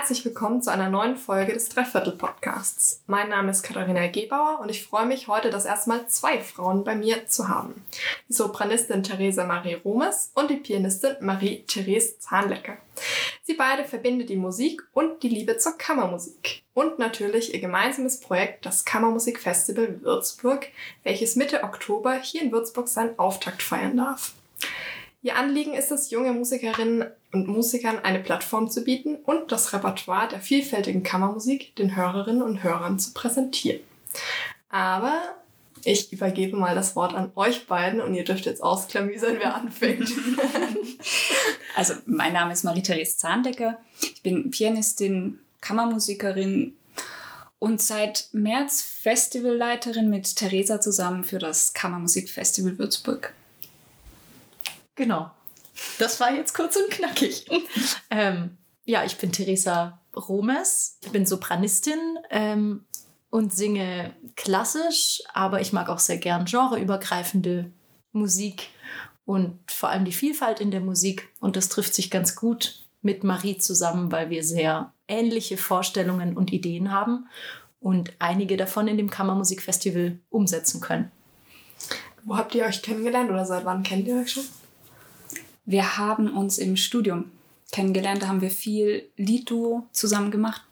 Herzlich willkommen zu einer neuen Folge des Dreiviertel Podcasts. Mein Name ist Katharina Gebauer und ich freue mich heute das erste Mal zwei Frauen bei mir zu haben. Die Sopranistin Theresa Marie Romes und die Pianistin Marie-Therese Zahnlecker. Sie beide verbindet die Musik und die Liebe zur Kammermusik. Und natürlich ihr gemeinsames Projekt, das Kammermusikfestival Würzburg, welches Mitte Oktober hier in Würzburg seinen Auftakt feiern darf. Ihr Anliegen ist es, junge Musikerinnen und Musikern eine Plattform zu bieten und das Repertoire der vielfältigen Kammermusik den Hörerinnen und Hörern zu präsentieren. Aber ich übergebe mal das Wort an euch beiden und ihr dürft jetzt ausklamüsern, wer anfängt. also, mein Name ist Marie-Therese Zahndecker. Ich bin Pianistin, Kammermusikerin und seit März Festivalleiterin mit Theresa zusammen für das Kammermusikfestival Würzburg. Genau. Das war jetzt kurz und knackig. ähm, ja, ich bin Theresa Romes, ich bin Sopranistin ähm, und singe klassisch, aber ich mag auch sehr gern genreübergreifende Musik und vor allem die Vielfalt in der Musik. Und das trifft sich ganz gut mit Marie zusammen, weil wir sehr ähnliche Vorstellungen und Ideen haben und einige davon in dem Kammermusikfestival umsetzen können. Wo habt ihr euch kennengelernt oder seit wann kennt ihr euch schon? Wir haben uns im Studium kennengelernt, da haben wir viel Liedduo zusammen gemacht.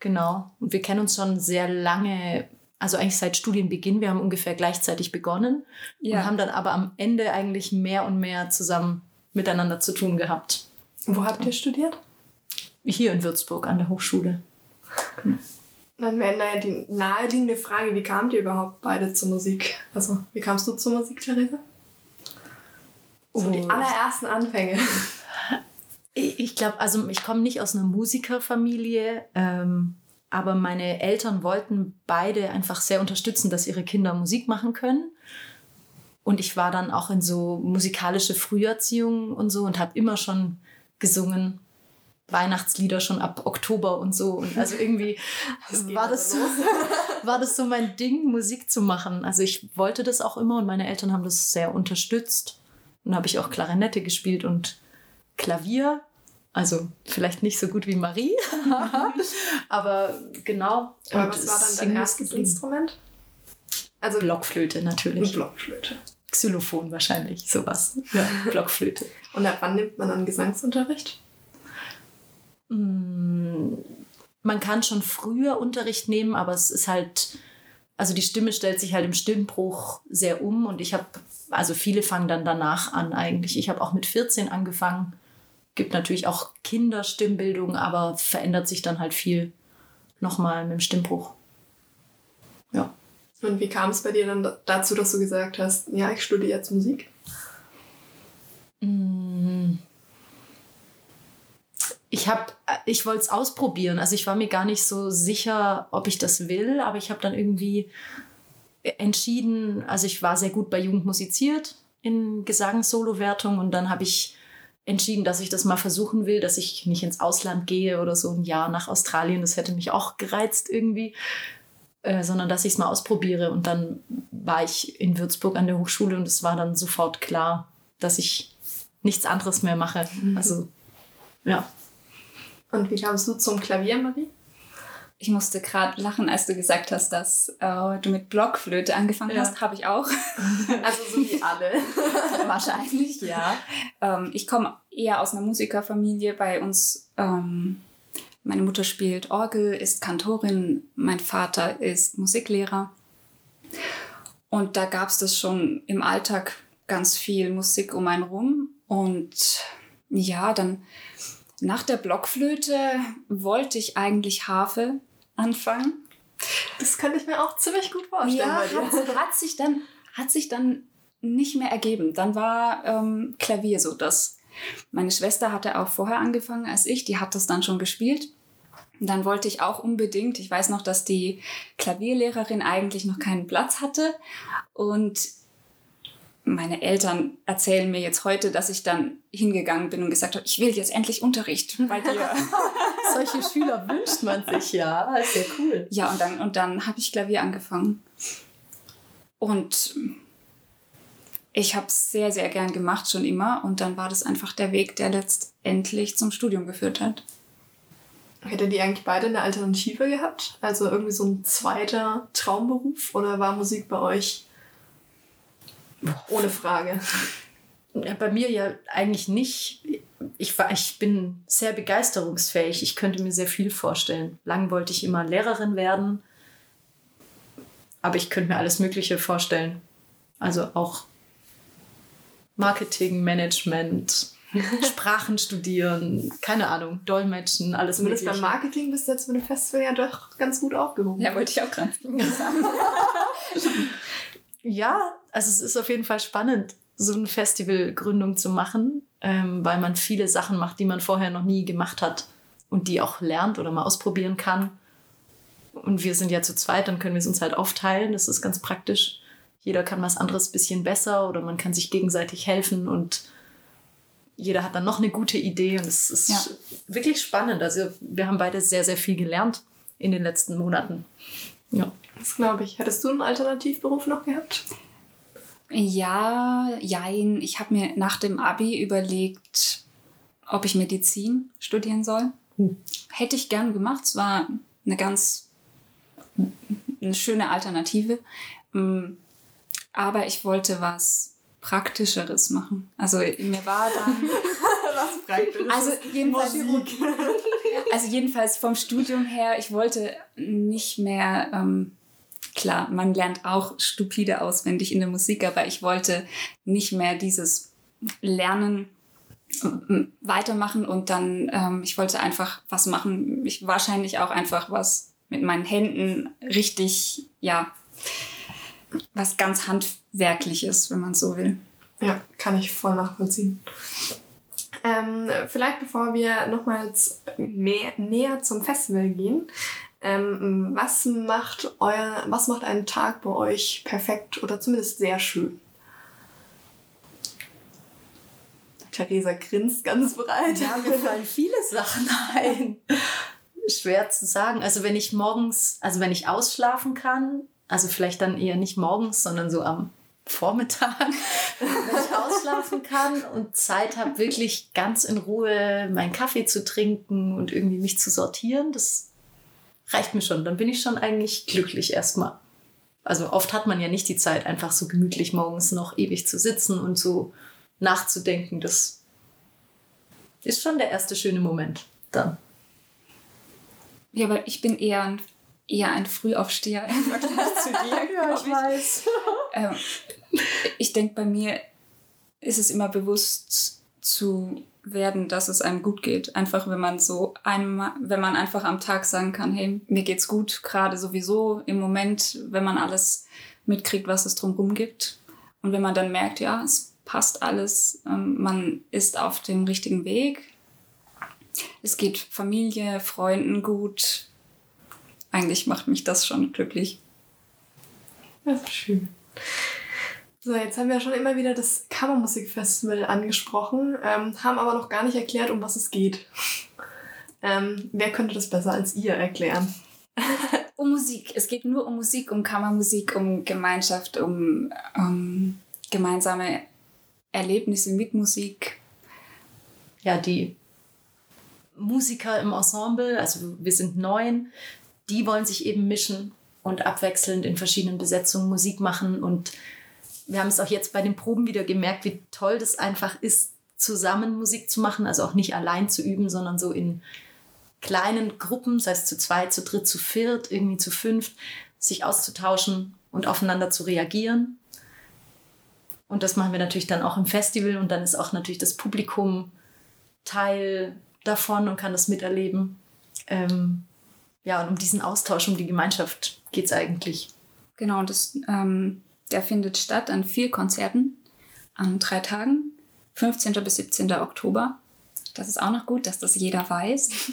Genau. Und wir kennen uns schon sehr lange, also eigentlich seit Studienbeginn. Wir haben ungefähr gleichzeitig begonnen ja. und haben dann aber am Ende eigentlich mehr und mehr zusammen miteinander zu tun gehabt. Wo habt ihr studiert? Hier in Würzburg an der Hochschule. Dann wäre naja die naheliegende Frage, wie kamt ihr überhaupt beide zur Musik? Also, wie kamst du zur Musik, Theresa? So die allerersten Anfänge. Ich glaube, also ich komme nicht aus einer Musikerfamilie, ähm, aber meine Eltern wollten beide einfach sehr unterstützen, dass ihre Kinder Musik machen können. Und ich war dann auch in so musikalische Früherziehung und so und habe immer schon gesungen. Weihnachtslieder schon ab Oktober und so. Und also irgendwie war das, so, war das so mein Ding, Musik zu machen. Also ich wollte das auch immer und meine Eltern haben das sehr unterstützt. Und habe ich auch Klarinette gespielt und Klavier. Also vielleicht nicht so gut wie Marie, aber genau. Aber was war dann dein erstes Instrument? Also Blockflöte natürlich. Blockflöte. Xylophon wahrscheinlich, sowas. Ja, Blockflöte. Und ab wann nimmt man dann Gesangsunterricht? Mm, man kann schon früher Unterricht nehmen, aber es ist halt, also die Stimme stellt sich halt im Stimmbruch sehr um und ich habe also viele fangen dann danach an eigentlich. Ich habe auch mit 14 angefangen. Gibt natürlich auch Kinderstimmbildung, aber verändert sich dann halt viel nochmal mit dem Stimmbruch. Ja. Und wie kam es bei dir dann dazu, dass du gesagt hast, ja, ich studiere jetzt Musik? Mm. Ich habe, ich wollte es ausprobieren. Also ich war mir gar nicht so sicher, ob ich das will, aber ich habe dann irgendwie entschieden, also ich war sehr gut bei Jugend musiziert in Gesangssolo-Wertung und dann habe ich entschieden, dass ich das mal versuchen will, dass ich nicht ins Ausland gehe oder so ein Jahr nach Australien. Das hätte mich auch gereizt irgendwie, äh, sondern dass ich es mal ausprobiere. Und dann war ich in Würzburg an der Hochschule und es war dann sofort klar, dass ich nichts anderes mehr mache. Mhm. Also, ja. Und wie kamst du zum Klavier, Marie? Ich musste gerade lachen, als du gesagt hast, dass äh, du mit Blockflöte angefangen ja. hast. Habe ich auch. Also so wie alle. Wahrscheinlich, ja. Ähm, ich komme eher aus einer Musikerfamilie. Bei uns, ähm, meine Mutter spielt Orgel, ist Kantorin, mein Vater ist Musiklehrer. Und da gab es das schon im Alltag ganz viel Musik um einen rum. Und ja, dann nach der Blockflöte wollte ich eigentlich Harfe anfangen. Das könnte ich mir auch ziemlich gut vorstellen. Ja, hat, hat, sich dann, hat sich dann nicht mehr ergeben. Dann war ähm, Klavier so das. Meine Schwester hatte auch vorher angefangen als ich, die hat das dann schon gespielt. Und dann wollte ich auch unbedingt, ich weiß noch, dass die Klavierlehrerin eigentlich noch keinen Platz hatte und meine Eltern erzählen mir jetzt heute, dass ich dann hingegangen bin und gesagt habe, ich will jetzt endlich Unterricht bei dir. Solche Schüler wünscht man sich ja. Das ist ja cool. Ja, und dann, und dann habe ich Klavier angefangen. Und ich habe es sehr, sehr gern gemacht, schon immer. Und dann war das einfach der Weg, der letztendlich zum Studium geführt hat. Hättet ihr eigentlich beide eine Alternative gehabt? Also irgendwie so ein zweiter Traumberuf? Oder war Musik bei euch ohne Frage? Ja, bei mir ja eigentlich nicht. Ich, war, ich bin sehr begeisterungsfähig. Ich könnte mir sehr viel vorstellen. Lang wollte ich immer Lehrerin werden. Aber ich könnte mir alles Mögliche vorstellen. Also auch Marketing, Management, Sprachen studieren, keine Ahnung, Dolmetschen, alles Zumindest beim Marketing bist du jetzt mit dem Festival ja doch ganz gut aufgehoben. Ja, wollte ich auch gerade sagen. ja, also es ist auf jeden Fall spannend, so eine Festivalgründung zu machen, ähm, weil man viele Sachen macht, die man vorher noch nie gemacht hat und die auch lernt oder mal ausprobieren kann. Und wir sind ja zu zweit, dann können wir es uns halt aufteilen. Das ist ganz praktisch. Jeder kann was anderes bisschen besser oder man kann sich gegenseitig helfen und jeder hat dann noch eine gute Idee und es ist ja. wirklich spannend. Also wir haben beide sehr, sehr viel gelernt in den letzten Monaten. Ja. Das glaube ich. Hättest du einen Alternativberuf noch gehabt? Ja, jein. Ich habe mir nach dem Abi überlegt, ob ich Medizin studieren soll. Hm. Hätte ich gern gemacht. Es war eine ganz eine schöne Alternative. Mm, aber ich wollte was Praktischeres machen. Also mir war dann. Was Praktisches? Also jedenfalls, also jedenfalls vom Studium her, ich wollte nicht mehr. Ähm, klar, man lernt auch stupide auswendig in der Musik, aber ich wollte nicht mehr dieses Lernen ähm, weitermachen und dann, ähm, ich wollte einfach was machen, ich wahrscheinlich auch einfach was mit meinen Händen richtig, ja, was ganz handwerkliches, wenn man so will. Ja, kann ich voll nachvollziehen. Ähm, vielleicht bevor wir nochmals mehr, näher zum Festival gehen, ähm, was macht euer, was macht einen Tag bei euch perfekt oder zumindest sehr schön? Theresa grinst ganz breit. Ja, mir fallen viele Sachen ein. Schwer zu sagen. Also wenn ich morgens, also wenn ich ausschlafen kann, also vielleicht dann eher nicht morgens, sondern so am Vormittag, wenn ich ausschlafen kann und Zeit habe, wirklich ganz in Ruhe meinen Kaffee zu trinken und irgendwie mich zu sortieren, das reicht mir schon. Dann bin ich schon eigentlich glücklich erstmal. Also oft hat man ja nicht die Zeit, einfach so gemütlich morgens noch ewig zu sitzen und so nachzudenken. Das ist schon der erste schöne Moment dann. Ja, aber ich bin eher ein eher ein Frühaufsteher im Vergleich zu dir. ja, ich, ich weiß. Ähm, ich denke, bei mir ist es immer bewusst zu werden, dass es einem gut geht. Einfach, wenn man so einmal, wenn man einfach am Tag sagen kann, hey, mir geht's gut, gerade sowieso im Moment, wenn man alles mitkriegt, was es drumherum gibt. Und wenn man dann merkt, ja, es passt alles, ähm, man ist auf dem richtigen Weg. Es geht Familie, Freunden gut, eigentlich macht mich das schon glücklich. Das ist schön. So, jetzt haben wir schon immer wieder das Kammermusikfestival angesprochen, ähm, haben aber noch gar nicht erklärt, um was es geht. Ähm, wer könnte das besser als ihr erklären? um Musik. Es geht nur um Musik, um Kammermusik, um Gemeinschaft, um, um gemeinsame Erlebnisse mit Musik. Ja, die Musiker im Ensemble, also wir sind neun, die wollen sich eben mischen und abwechselnd in verschiedenen Besetzungen Musik machen. Und wir haben es auch jetzt bei den Proben wieder gemerkt, wie toll das einfach ist, zusammen Musik zu machen. Also auch nicht allein zu üben, sondern so in kleinen Gruppen, sei es zu zweit, zu dritt, zu viert, irgendwie zu fünft, sich auszutauschen und aufeinander zu reagieren. Und das machen wir natürlich dann auch im Festival und dann ist auch natürlich das Publikum Teil davon und kann das miterleben. Ähm, ja, und um diesen Austausch, um die Gemeinschaft geht es eigentlich. Genau, das, ähm, der findet statt an vier Konzerten an drei Tagen, 15. bis 17. Oktober. Das ist auch noch gut, dass das jeder weiß.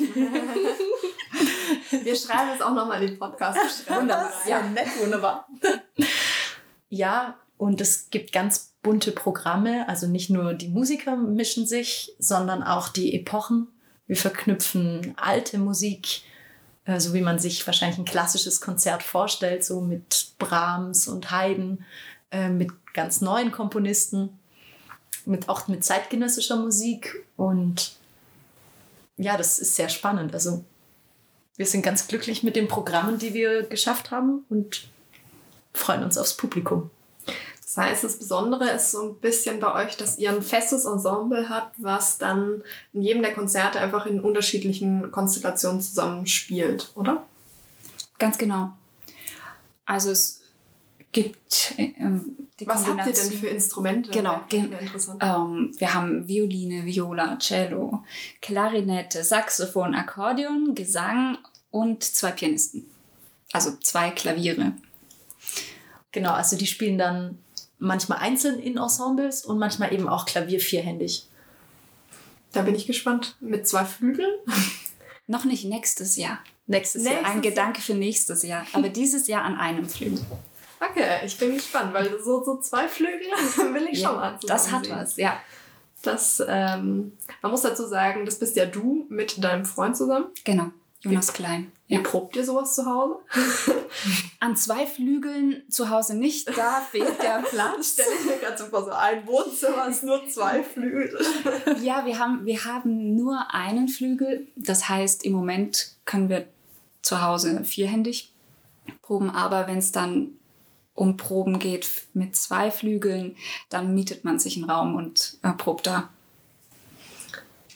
Wir schreiben es auch nochmal in den Podcast. Wunderbar. Ja, nett, wunderbar. Ja, und es gibt ganz bunte Programme. Also nicht nur die Musiker mischen sich, sondern auch die Epochen. Wir verknüpfen alte Musik äh, so wie man sich wahrscheinlich ein klassisches Konzert vorstellt, so mit Brahms und Haydn, äh, mit ganz neuen Komponisten, mit, auch mit zeitgenössischer Musik. Und ja, das ist sehr spannend. Also wir sind ganz glücklich mit den Programmen, die wir geschafft haben und freuen uns aufs Publikum. Das heißt, das Besondere ist so ein bisschen bei euch, dass ihr ein festes Ensemble habt, was dann in jedem der Konzerte einfach in unterschiedlichen Konstellationen zusammenspielt, oder? Ganz genau. Also es gibt ähm, die Was habt ihr denn für Instrumente? Genau. Ähm, wir haben Violine, Viola, Cello, Klarinette, Saxophon, Akkordeon, Gesang und zwei Pianisten. Also zwei Klaviere. Genau, also die spielen dann manchmal einzeln in Ensembles und manchmal eben auch Klavier vierhändig. Da bin ich gespannt. Mit zwei Flügeln? Noch nicht nächstes Jahr. Nächstes, nächstes Jahr. Ein Gedanke für nächstes Jahr. Aber dieses Jahr an einem Flügel. Okay, ich bin gespannt, weil so, so zwei Flügel will ich ja, schon mal Das hat sehen. was, ja. Das, ähm, man muss dazu sagen, das bist ja du mit deinem Freund zusammen. Genau. Jonas Wie, Klein. Ja. probt ihr sowas zu Hause? An zwei Flügeln zu Hause nicht, da fehlt der Platz. Stell ich mir gerade so vor, so ein Wohnzimmer ist nur zwei Flügel. ja, wir haben, wir haben nur einen Flügel. Das heißt, im Moment können wir zu Hause vierhändig proben, aber wenn es dann um Proben geht mit zwei Flügeln, dann mietet man sich einen Raum und äh, probt da.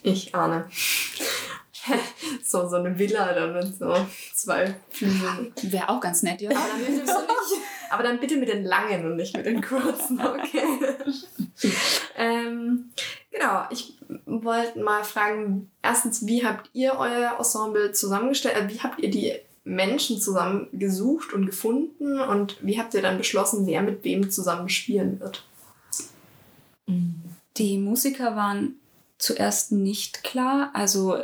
Ich ahne. so, so eine Villa dann mit so zwei Flügeln. Wäre auch ganz nett, ja. Aber dann, bitte, aber dann bitte mit den langen und nicht mit den kurzen, okay. ähm, genau, ich wollte mal fragen, erstens, wie habt ihr euer Ensemble zusammengestellt? Äh, wie habt ihr die Menschen zusammengesucht und gefunden und wie habt ihr dann beschlossen, wer mit wem zusammen spielen wird? Die Musiker waren zuerst nicht klar, also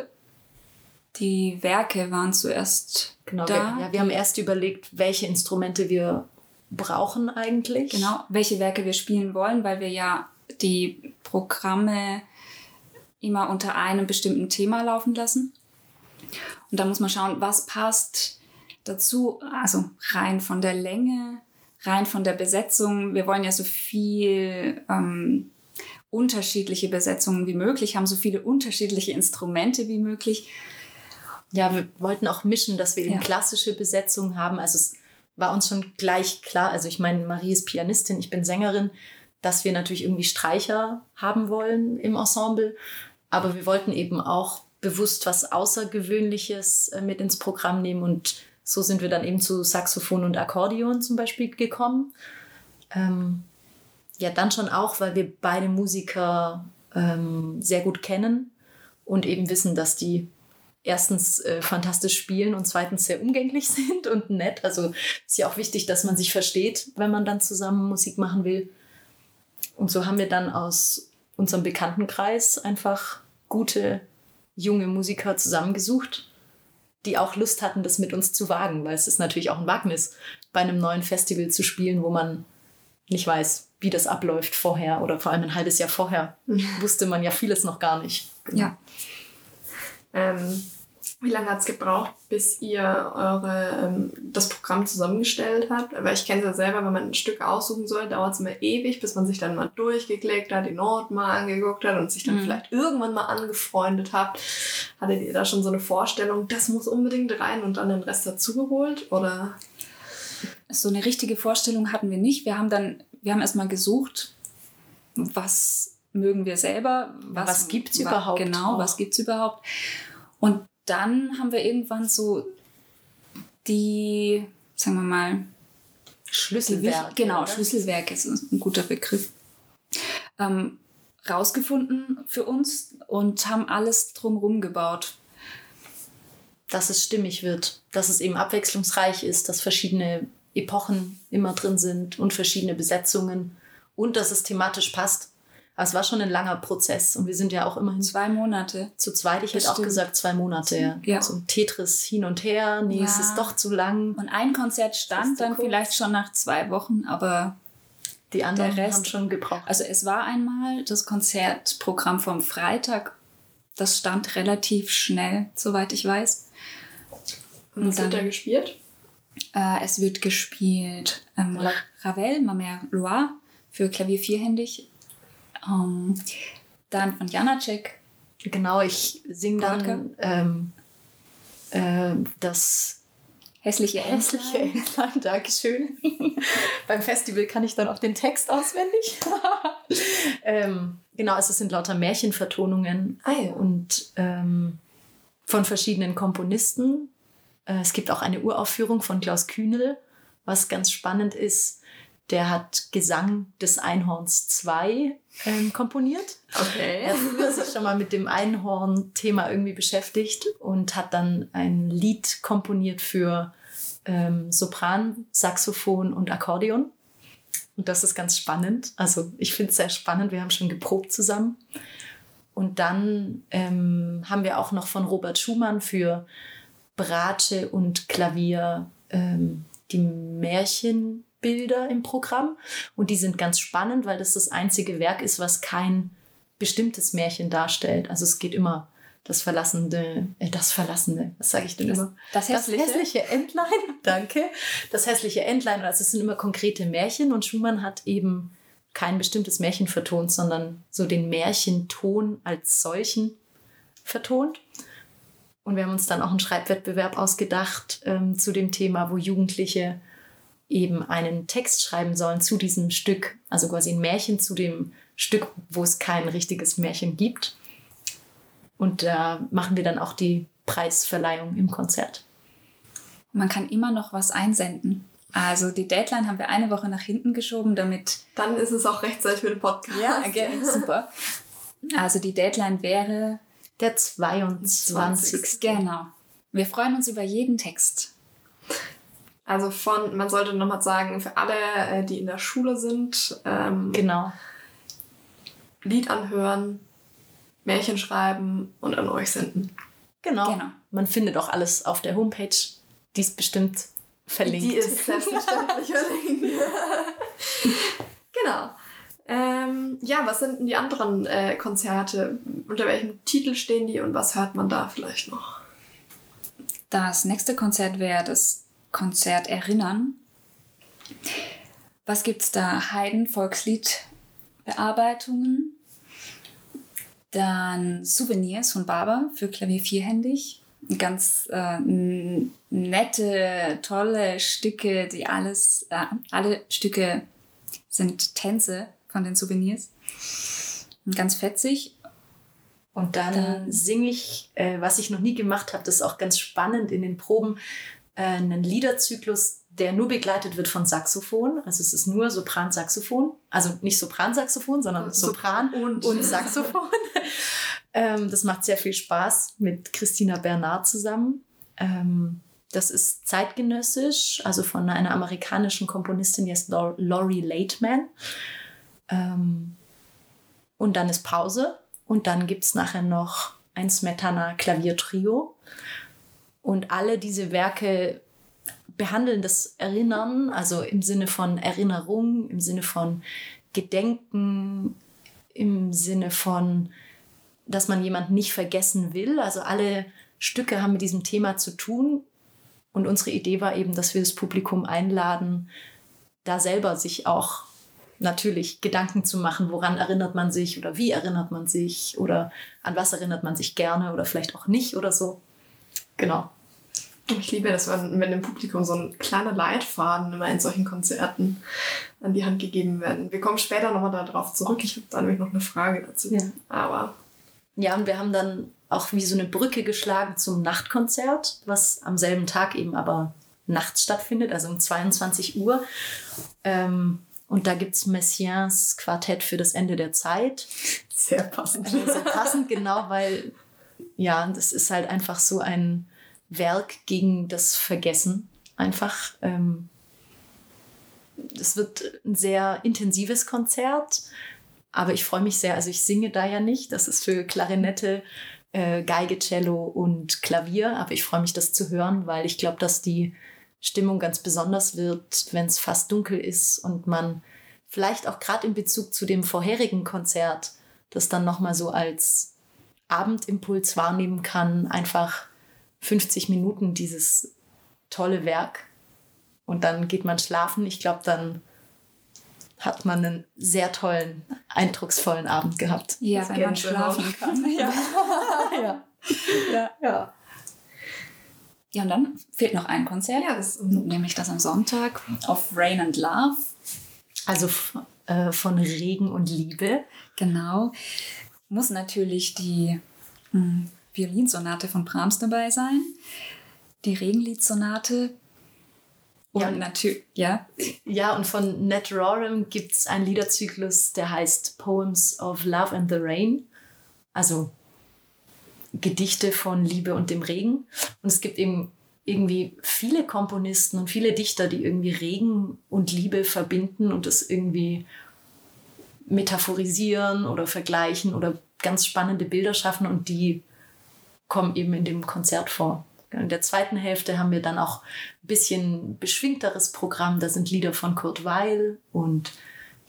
die Werke waren zuerst genau, da. Wir, ja, wir haben erst überlegt, welche Instrumente wir brauchen eigentlich. Genau, welche Werke wir spielen wollen, weil wir ja die Programme immer unter einem bestimmten Thema laufen lassen. Und da muss man schauen, was passt dazu, also rein von der Länge, rein von der Besetzung. Wir wollen ja so viel ähm, unterschiedliche Besetzungen wie möglich, haben so viele unterschiedliche Instrumente wie möglich. Ja, wir wollten auch mischen, dass wir eben ja. klassische Besetzungen haben. Also es war uns schon gleich klar, also ich meine, Marie ist Pianistin, ich bin Sängerin, dass wir natürlich irgendwie Streicher haben wollen im Ensemble. Aber wir wollten eben auch bewusst was Außergewöhnliches äh, mit ins Programm nehmen und so sind wir dann eben zu Saxophon und Akkordeon zum Beispiel gekommen. Ähm, ja, dann schon auch, weil wir beide Musiker ähm, sehr gut kennen und eben wissen, dass die erstens äh, fantastisch spielen und zweitens sehr umgänglich sind und nett. Also ist ja auch wichtig, dass man sich versteht, wenn man dann zusammen Musik machen will. Und so haben wir dann aus unserem Bekanntenkreis einfach gute junge Musiker zusammengesucht, die auch Lust hatten, das mit uns zu wagen, weil es ist natürlich auch ein Wagnis, bei einem neuen Festival zu spielen, wo man nicht weiß, wie das abläuft vorher oder vor allem ein halbes Jahr vorher. Wusste man ja vieles noch gar nicht. Genau. Ja. Ähm, wie lange hat es gebraucht, bis ihr eure, ähm, das Programm zusammengestellt habt? Weil ich kenne es ja selber, wenn man ein Stück aussuchen soll, dauert es immer ewig, bis man sich dann mal durchgeklickt hat, die Noten mal angeguckt hat und sich dann mhm. vielleicht irgendwann mal angefreundet hat. Hattet ihr da schon so eine Vorstellung, das muss unbedingt rein und dann den Rest dazugeholt? Oder? So eine richtige Vorstellung hatten wir nicht. Wir haben dann, wir haben erstmal gesucht, was mögen wir selber, was, was gibt es überhaupt? Genau, auch. was gibt es überhaupt? Und dann haben wir irgendwann so die, sagen wir mal, Schlüsselwerke. Die, genau, oder? Schlüsselwerke ist ein guter Begriff. Ähm, rausgefunden für uns und haben alles drumherum gebaut. Dass es stimmig wird, dass es eben abwechslungsreich ist, dass verschiedene Epochen immer drin sind und verschiedene Besetzungen und dass es thematisch passt. Aber es war schon ein langer Prozess und wir sind ja auch immerhin. Zwei Monate. Zu zweit, ich hätte auch gesagt zwei Monate. Ja. ja. So ein Tetris hin und her, nee, ja. es ist doch zu lang. Und ein Konzert stand dann kurz. vielleicht schon nach zwei Wochen, aber die anderen der Rest, haben schon gebraucht. Also es war einmal das Konzertprogramm vom Freitag, das stand relativ schnell, soweit ich weiß. Und was wird da gespielt? Äh, es wird gespielt ähm, Ravel, Ma Mère Loire für Klavier vierhändig ähm, dann von Janacek. Genau, ich singe dann ähm, äh, das Hässliche Hässliche Entlein, Dankeschön. Beim Festival kann ich dann auch den Text auswendig. ähm, genau, also es sind lauter Märchenvertonungen Ah ja. und ähm, von verschiedenen Komponisten. Äh, es gibt auch eine Uraufführung von Klaus Kühnel, was ganz spannend ist. Der hat Gesang des Einhorns 2 ähm, komponiert. Okay. Er hat früher sich schon mal mit dem Einhorn-Thema irgendwie beschäftigt und hat dann ein Lied komponiert für ähm, Sopran, Saxophon und Akkordeon. Und das ist ganz spannend. Also ich finde es sehr spannend. Wir haben schon geprobt zusammen. Und dann ähm, haben wir auch noch von Robert Schumann für Bratsche und Klavier ähm, die Märchenbilder im Programm. Und die sind ganz spannend, weil das das einzige Werk ist, was kein bestimmtes Märchen darstellt. Also es geht immer das verlassene, äh, das verlassene, was sage ich denn immer? Das Hässliche? Entlein, danke. Das hässliche Entlein, also es sind immer konkrete Märchen und Schumann hat eben kein bestimmtes Märchen vertont, sondern so den Märchenton als solchen vertont. Und wir haben uns dann auch einen Schreibwettbewerb ausgedacht ähm, zu dem Thema, wo Jugendliche eben einen Text schreiben sollen zu diesem Stück, also quasi ein Märchen zu dem Stück, wo es kein richtiges Märchen gibt. Und da machen wir dann auch die Preisverleihung im Konzert. Man kann immer noch was einsenden. Also die Deadline haben wir eine Woche nach hinten geschoben, damit. Dann ist es auch rechtzeitig für den Podcast. super. Also die Deadline wäre. Der 22. Genau. Wir freuen uns über jeden Text. Also von, man sollte nochmal sagen, für alle, äh, die in der Schule sind, ähm, Genau. Lied anhören, Märchen schreiben und an euch senden. Genau. Genau. Man findet auch alles auf der Homepage. Die ist bestimmt verlinkt. Die ist selbstverständlich verlinkt. genau. Ähm, ja, was sind denn die anderen äh, Konzerte? Unter welchem Titel stehen die und was hört man da vielleicht noch? Das nächste Konzert wäre das Konzert Erinnern. Was gibt's da? Haydn, Volkslied, Bearbeitungen. Dann Souvenirs von Barber für Klavier vierhändig. Ganz äh, nette, tolle Stücke, die alles, äh, alle Stücke sind Tänze von den Souvenirs. Ganz fetzig. Und dann, Dann- singe ich, äh, was ich noch nie gemacht habe, das ist auch ganz spannend in den Proben, einen Liederzyklus, der nur begleitet wird von Saxophon. Also es ist nur Sopran-Saxophon. Also nicht Sopran-Saxophon, sondern Sopran und- und Saxophon. ähm, das macht sehr viel Spaß mit Christina Bernard zusammen. Ähm, das ist zeitgenössisch, also von einer amerikanischen Komponistin, die heißt Lau- Laurie Lateman. Ähm, und dann ist Pause und dann gibt es nachher noch ein Smetana Klaviertrio. Und alle diese Werke behandeln das Erinnern, also im Sinne von Erinnerung, im Sinne von Gedenken, im Sinne von, dass man jemanden nicht vergessen will. Also alle Stücke haben mit diesem Thema zu tun. Und unsere Idee war eben, dass wir das Publikum einladen, da selber sich auch natürlich Gedanken zu machen, woran erinnert man sich oder wie erinnert man sich oder an was erinnert man sich gerne oder vielleicht auch nicht oder so. Genau. Ich liebe das, wenn, dem Publikum so ein kleiner Leitfaden immer in solchen Konzerten an die Hand gegeben werden. Wir kommen später nochmal darauf zurück. Ich habe da nämlich noch eine Frage dazu. Ja. Aber Ja, und wir haben dann auch wie so eine Brücke geschlagen zum Nachtkonzert, was am selben Tag eben aber nachts stattfindet, also um 22 Uhr. Ähm, und da gibt es Messiaens Quartett für das Ende der Zeit. sehr passend. Also sehr passend, genau, weil ja, das ist halt einfach so ein Werk gegen das Vergessen. Einfach. Ähm, es wird ein sehr intensives Konzert, aber ich freue mich sehr. Also ich singe da ja nicht. Das ist für Klarinette, äh, Geige, Cello und Klavier. Aber ich freue mich, das zu hören, weil ich glaube, dass die Stimmung ganz besonders wird, wenn es fast dunkel ist und man vielleicht auch gerade in Bezug zu dem vorherigen Konzert das dann nochmal so als Abendimpuls wahrnehmen kann. Einfach 50 Minuten dieses tolle Werk und dann geht man schlafen. Ich glaube, dann hat man einen sehr tollen, eindrucksvollen Abend gehabt. Ja, Das wenn man schlafen kann. Ja. ja. ja. ja. Ja, und dann fehlt noch ein Konzert, Ja, das nämlich das am Sonntag auf Rain and Love. Also äh, von Regen und Liebe. Genau. Muss natürlich die mh, Violinsonate von Brahms dabei sein, die Regenliedsonate und Ja. natürlich, ja, Ja, und von Ned Rorem gibt es einen Liederzyklus, der heißt Poems of Love and the Rain. Also Gedichte von Liebe und dem Regen. Und es gibt eben irgendwie viele Komponisten und viele Dichter, die irgendwie Regen und Liebe verbinden und das irgendwie metaphorisieren oder vergleichen oder ganz spannende Bilder schaffen und die kommen eben in dem Konzert vor. In der zweiten Hälfte haben wir dann auch ein bisschen beschwingteres Programm. Da sind Lieder von Kurt Weil und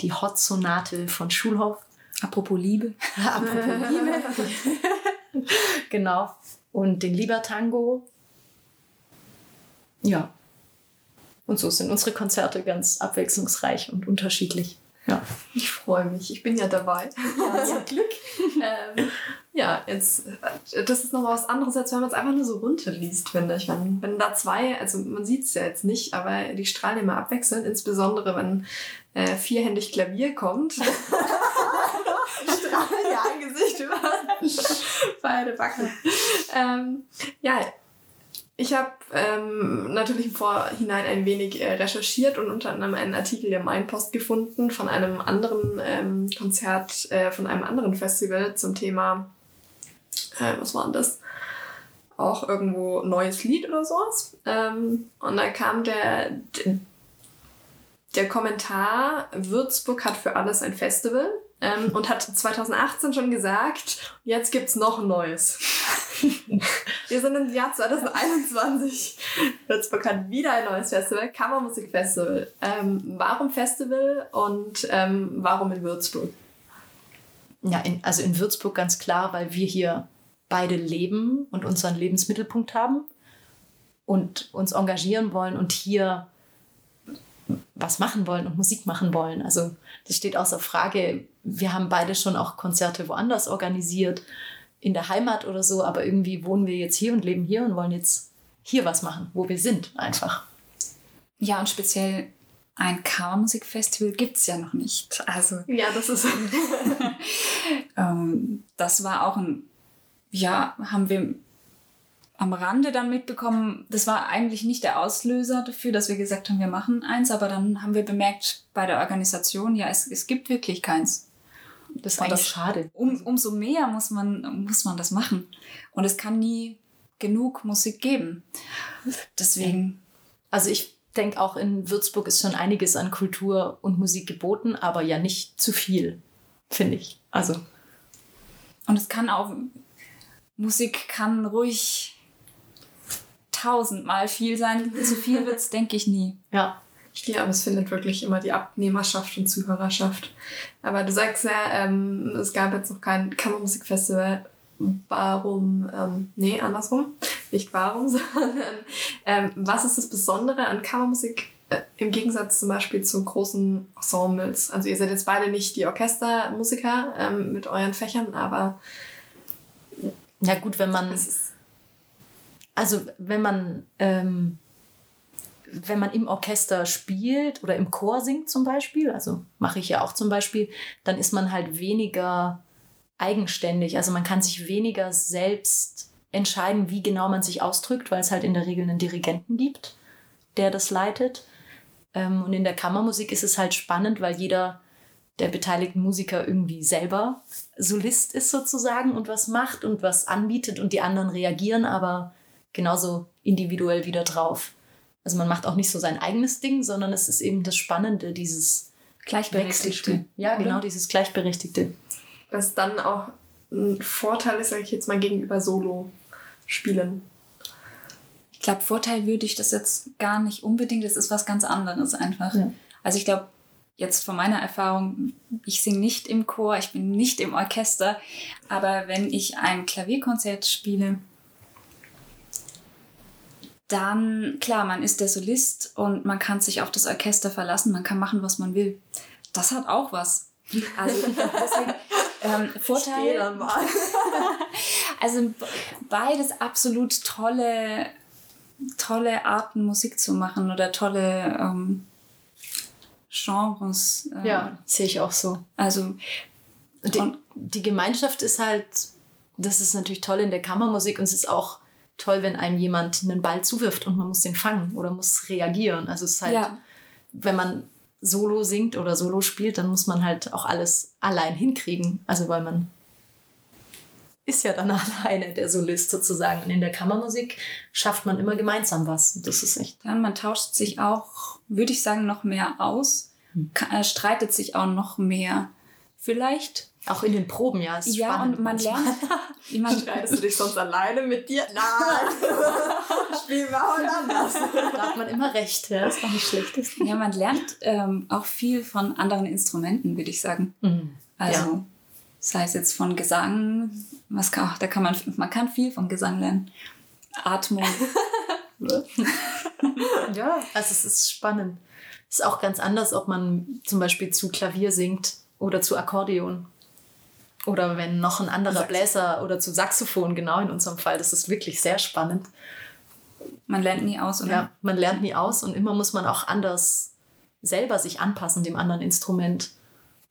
die Hot-Sonate von Schulhoff. apropos Liebe. Apropos Liebe. genau. Und den Liebertango. Ja. Und so sind unsere Konzerte ganz abwechslungsreich und unterschiedlich. Ja. Ich freue mich. Ich bin ja dabei. Ja, zum Glück. ähm, ja, jetzt, äh, das ist noch was anderes, als wenn man es einfach nur so runterliest, finde ich. Wenn, wenn da zwei, also man sieht es ja jetzt nicht, aber die strahlen immer abwechselnd, insbesondere wenn äh, vierhändig Klavier kommt. strahlen ja Angesicht über beide Backen. Ähm, ja, ich habe ähm, natürlich im Vorhinein ein wenig äh, recherchiert und unter anderem einen Artikel der Mainpost gefunden von einem anderen ähm, Konzert, äh, von einem anderen Festival zum Thema, äh, was war denn das? Auch irgendwo neues Lied oder sowas. Ähm, und da kam der, d- der Kommentar, Würzburg hat für alles ein Festival ähm, und hat 2018 schon gesagt, jetzt gibt's noch ein neues. Wir sind im Jahr 2021. Würzburg hat wieder ein neues Festival, Kammermusikfestival. Ähm, warum Festival und ähm, warum in Würzburg? Ja, in, also in Würzburg ganz klar, weil wir hier beide leben und unseren Lebensmittelpunkt haben und uns engagieren wollen und hier was machen wollen und Musik machen wollen. Also das steht außer Frage. Wir haben beide schon auch Konzerte woanders organisiert, in der Heimat oder so, aber irgendwie wohnen wir jetzt hier und leben hier und wollen jetzt hier was machen, wo wir sind einfach. Ja, und speziell ein Kammermusikfestival gibt es ja noch nicht. Also Ja, das ist. ähm, das war auch ein, ja, haben wir am Rande dann mitbekommen, das war eigentlich nicht der Auslöser dafür, dass wir gesagt haben, wir machen eins, aber dann haben wir bemerkt bei der Organisation, ja, es, es gibt wirklich keins. Das ist Und eigentlich das- schade. Um, umso mehr muss man, muss man das machen. Und es kann nie genug Musik geben. Deswegen, Also ich denke auch in Würzburg ist schon einiges an Kultur und Musik geboten, aber ja nicht zu viel, finde ich. Also und es kann auch, Musik kann ruhig tausendmal viel sein. Zu viel wird es, denke ich, nie. ja, Ich glaube, es findet wirklich immer die Abnehmerschaft und Zuhörerschaft. Aber du sagst ja, ähm, es gab jetzt noch kein Kammermusikfestival. Warum, ähm, nee, andersrum. Nicht warum, sondern ähm, was ist das Besondere an Kammermusik äh, im Gegensatz zum Beispiel zu großen Ensembles? Also ihr seid jetzt beide nicht die Orchestermusiker ähm, mit euren Fächern, aber ja gut, wenn man es ist also wenn man ähm, wenn man im Orchester spielt oder im Chor singt zum Beispiel, also mache ich ja auch zum Beispiel, dann ist man halt weniger eigenständig. Also man kann sich weniger selbst entscheiden, wie genau man sich ausdrückt, weil es halt in der Regel einen Dirigenten gibt, der das leitet. Ähm, und in der Kammermusik ist es halt spannend, weil jeder der beteiligten Musiker irgendwie selber Solist ist sozusagen und was macht und was anbietet und die anderen reagieren aber genauso individuell wieder drauf. Also man macht auch nicht so sein eigenes Ding, sondern es ist eben das Spannende, dieses Gleichberechtigte. Ja, Oder? genau, dieses Gleichberechtigte. was dann auch ein Vorteil ist, sage ich jetzt mal, gegenüber Solo-Spielen. Ich glaube, Vorteil würde ich das jetzt gar nicht unbedingt. Das ist was ganz anderes einfach. Ja. Also ich glaube, jetzt von meiner Erfahrung, ich singe nicht im Chor, ich bin nicht im Orchester, aber wenn ich ein Klavierkonzert spiele, dann, klar, man ist der Solist und man kann sich auf das Orchester verlassen, man kann machen, was man will. Das hat auch was. Also deswegen, ähm, Vorteil, mal. also beides absolut tolle tolle Arten Musik zu machen oder tolle ähm, Genres. Ähm, ja, sehe ich auch so. Also die, die Gemeinschaft ist halt, das ist natürlich toll in der Kammermusik und es ist auch toll, wenn einem jemand einen Ball zuwirft und man muss den fangen oder muss reagieren. Also es ist halt, ja. wenn man Solo singt oder Solo spielt, dann muss man halt auch alles allein hinkriegen. Also weil man ist ja dann alleine der Solist sozusagen. Und in der Kammermusik schafft man immer gemeinsam was. Das ist echt. Ja, man tauscht sich auch, würde ich sagen, noch mehr aus, hm. äh, streitet sich auch noch mehr. Vielleicht auch in den Proben, ja. Ist ja, und man manchmal. lernt. Man Streitest du dich sonst alleine mit dir? Nein! Spielen wir auch anders. Da hat man immer recht, ja. Das ist auch nicht schlecht. Ja, man lernt ähm, auch viel von anderen Instrumenten, würde ich sagen. Mhm. Also, ja. sei es jetzt von Gesang, was kann, da kann man, man kann viel von Gesang lernen. Atmung. ja, also es ist spannend. Es ist auch ganz anders, ob man zum Beispiel zu Klavier singt oder zu Akkordeon. Oder wenn noch ein anderer Saxophon. Bläser oder zu Saxophon, genau in unserem Fall. Das ist wirklich sehr spannend. Man lernt nie aus, oder? Ja, man lernt nie aus und immer muss man auch anders selber sich anpassen dem anderen Instrument.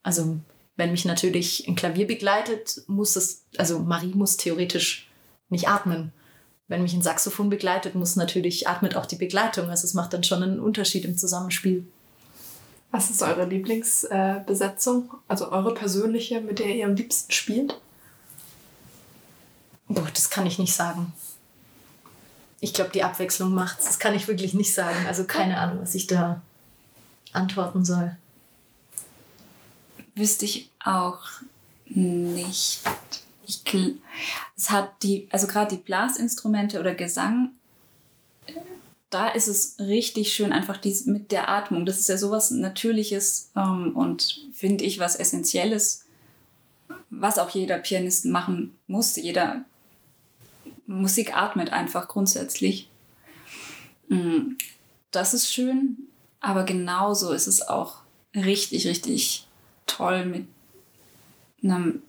Also wenn mich natürlich ein Klavier begleitet, muss es, also Marie muss theoretisch nicht atmen. Wenn mich ein Saxophon begleitet, muss natürlich, atmet auch die Begleitung. Also es macht dann schon einen Unterschied im Zusammenspiel. Was ist eure Lieblingsbesetzung? Äh, also eure persönliche, mit der ihr am liebsten spielt? Boah, das kann ich nicht sagen. Ich glaube, die Abwechslung macht's. Das kann ich wirklich nicht sagen. Also keine Ahnung, was ich da antworten soll. Wüsste ich auch nicht. Ich, es hat die, also gerade die Blasinstrumente oder Gesang da ist es richtig schön, einfach dies mit der Atmung. Das ist ja sowas Natürliches ähm, und finde ich was Essentielles, was auch jeder Pianist machen muss. Jeder Musik atmet einfach grundsätzlich. Mm, das ist schön, aber genauso ist es auch richtig, richtig toll mit einem,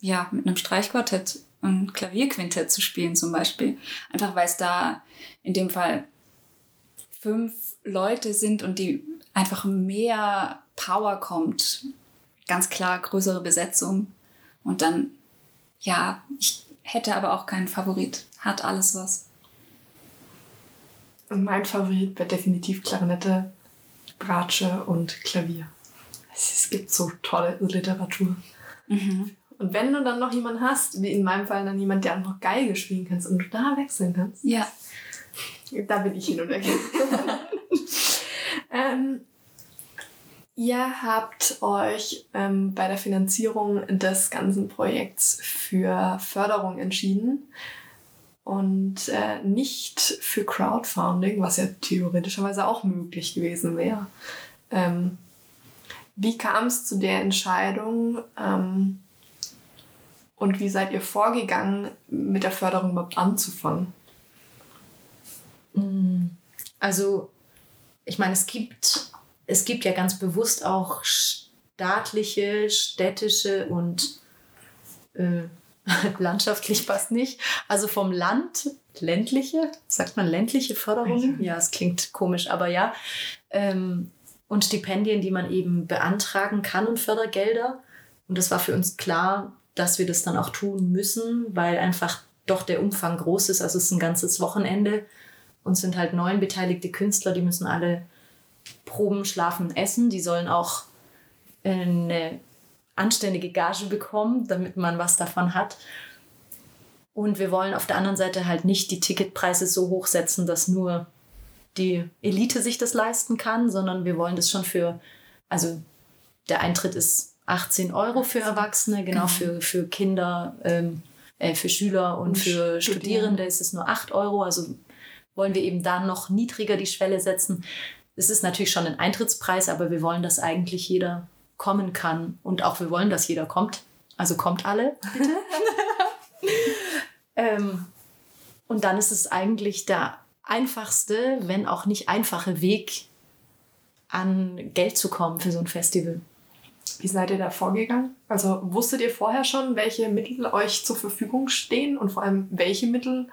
ja, mit einem Streichquartett und Klavierquintett zu spielen zum Beispiel. Einfach weil es da in dem Fall fünf Leute sind und die einfach mehr Power kommt. Ganz klar größere Besetzung. Und dann, ja, ich hätte aber auch keinen Favorit. Hat alles was. Und mein Favorit wäre definitiv Klarinette, Bratsche und Klavier. Es gibt so tolle Literatur. Mhm. Und wenn du dann noch jemanden hast, wie in meinem Fall dann jemand, der auch noch Geige spielen kannst und du da wechseln kannst. Ja. Da bin ich hin und weg. ähm, ihr habt euch ähm, bei der Finanzierung des ganzen Projekts für Förderung entschieden und äh, nicht für Crowdfunding, was ja theoretischerweise auch möglich gewesen wäre. Ähm, wie kam es zu der Entscheidung ähm, und wie seid ihr vorgegangen, mit der Förderung überhaupt anzufangen? Mm, also, ich meine, es gibt, es gibt ja ganz bewusst auch staatliche, städtische und äh, landschaftlich passt nicht. Also vom Land, ländliche, sagt man ländliche Förderung? Ja, es klingt komisch, aber ja. Ähm, und Stipendien, die man eben beantragen kann und Fördergelder. Und das war für uns klar, dass wir das dann auch tun müssen, weil einfach doch der Umfang groß ist. Also es ist ein ganzes Wochenende und sind halt neun beteiligte Künstler, die müssen alle proben, schlafen, essen. Die sollen auch eine anständige Gage bekommen, damit man was davon hat. Und wir wollen auf der anderen Seite halt nicht die Ticketpreise so hoch setzen, dass nur die Elite sich das leisten kann, sondern wir wollen das schon für, also der Eintritt ist 18 Euro für Erwachsene, genau, genau. für, für Kinder, ähm, äh, für Schüler und, und für Studierende. Studierende ist es nur 8 Euro. Also wollen wir eben da noch niedriger die Schwelle setzen. Es ist natürlich schon ein Eintrittspreis, aber wir wollen, dass eigentlich jeder kommen kann. Und auch wir wollen, dass jeder kommt. Also kommt alle, bitte. ähm, und dann ist es eigentlich der einfachste, wenn auch nicht einfache Weg, an Geld zu kommen für so ein Festival. Wie seid ihr da vorgegangen? Also wusstet ihr vorher schon, welche Mittel euch zur Verfügung stehen und vor allem welche Mittel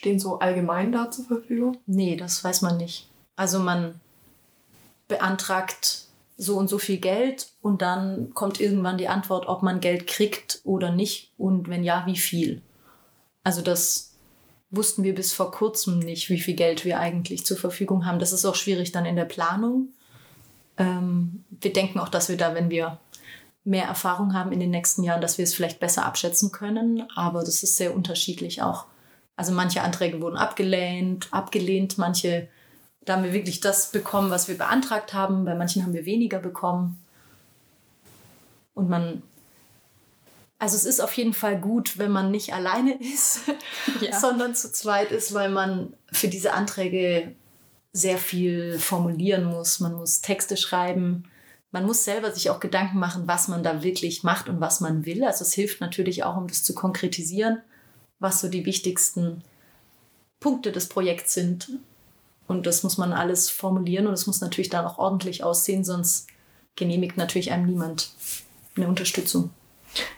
stehen so allgemein da zur Verfügung? Nee, das weiß man nicht. Also man beantragt so und so viel Geld und dann kommt irgendwann die Antwort, ob man Geld kriegt oder nicht und wenn ja, wie viel. Also das wussten wir bis vor kurzem nicht, wie viel Geld wir eigentlich zur Verfügung haben. Das ist auch schwierig dann in der Planung. Ähm, wir denken auch, dass wir da, wenn wir mehr Erfahrung haben in den nächsten Jahren, dass wir es vielleicht besser abschätzen können. Aber das ist sehr unterschiedlich auch. Also manche Anträge wurden abgelehnt, abgelehnt, manche, da haben wir wirklich das bekommen, was wir beantragt haben. Bei manchen haben wir weniger bekommen. Und man, also es ist auf jeden Fall gut, wenn man nicht alleine ist, ja. sondern zu zweit ist, weil man für diese Anträge sehr viel formulieren muss. Man muss Texte schreiben. Man muss selber sich auch Gedanken machen, was man da wirklich macht und was man will. Also es hilft natürlich auch, um das zu konkretisieren, was so die wichtigsten Punkte des Projekts sind. Und das muss man alles formulieren und es muss natürlich dann auch ordentlich aussehen, sonst genehmigt natürlich einem niemand eine Unterstützung.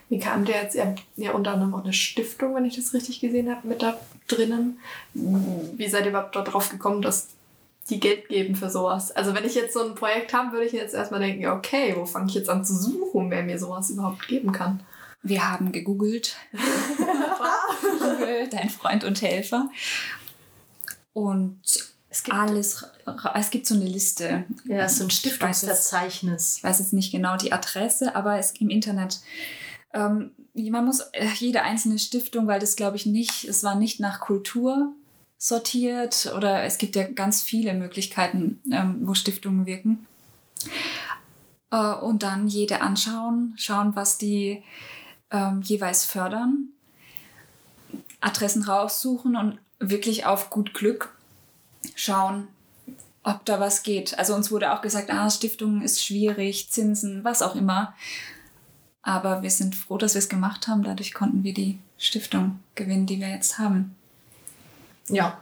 Wie kam der jetzt? Ja, ja unter anderem auch eine Stiftung, wenn ich das richtig gesehen habe, mit da drinnen. Wie seid ihr überhaupt darauf gekommen, dass die Geld geben für sowas. Also wenn ich jetzt so ein Projekt habe, würde ich jetzt erstmal denken, okay, wo fange ich jetzt an zu suchen, wer mir sowas überhaupt geben kann? Wir haben gegoogelt. Google, dein Freund und Helfer. Und es gibt alles, es gibt so eine Liste. Ja, so ein Stiftungsverzeichnis. Ich weiß jetzt nicht genau die Adresse, aber es im Internet. Ähm, man muss äh, jede einzelne Stiftung, weil das glaube ich nicht, es war nicht nach Kultur sortiert oder es gibt ja ganz viele Möglichkeiten, ähm, wo Stiftungen wirken. Äh, und dann jede anschauen, schauen, was die ähm, jeweils fördern, Adressen raussuchen und wirklich auf gut Glück schauen, ob da was geht. Also uns wurde auch gesagt, ah, Stiftungen ist schwierig, Zinsen, was auch immer. Aber wir sind froh, dass wir es gemacht haben. Dadurch konnten wir die Stiftung gewinnen, die wir jetzt haben. Ja.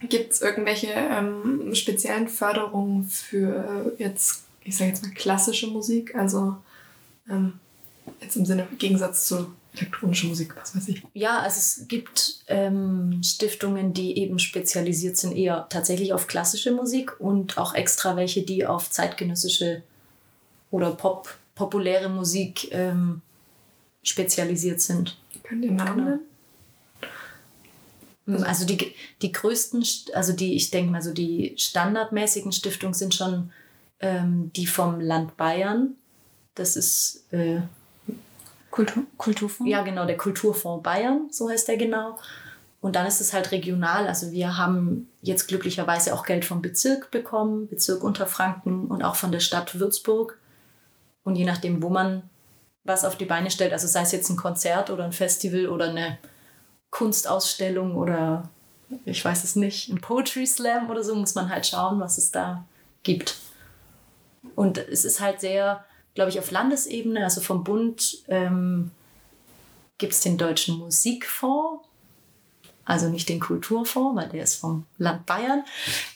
Gibt es irgendwelche ähm, speziellen Förderungen für jetzt, ich sage jetzt mal klassische Musik? Also ähm, jetzt im Sinne im Gegensatz zu elektronischer Musik, was weiß ich. Ja, also es gibt ähm, Stiftungen, die eben spezialisiert sind eher tatsächlich auf klassische Musik und auch extra welche, die auf zeitgenössische oder Pop, populäre Musik ähm, spezialisiert sind. Könnt ihr Namen genau. nennen? Also, also die, die größten, also die, ich denke mal, so die standardmäßigen Stiftungen sind schon ähm, die vom Land Bayern. Das ist äh, Kultur, Kulturfonds? Ja, genau, der Kulturfonds Bayern, so heißt der genau. Und dann ist es halt regional. Also wir haben jetzt glücklicherweise auch Geld vom Bezirk bekommen, Bezirk Unterfranken und auch von der Stadt Würzburg. Und je nachdem, wo man was auf die Beine stellt, also sei es jetzt ein Konzert oder ein Festival oder eine Kunstausstellung oder ich weiß es nicht, ein Poetry Slam oder so, muss man halt schauen, was es da gibt. Und es ist halt sehr, glaube ich, auf Landesebene, also vom Bund ähm, gibt es den Deutschen Musikfonds, also nicht den Kulturfonds, weil der ist vom Land Bayern.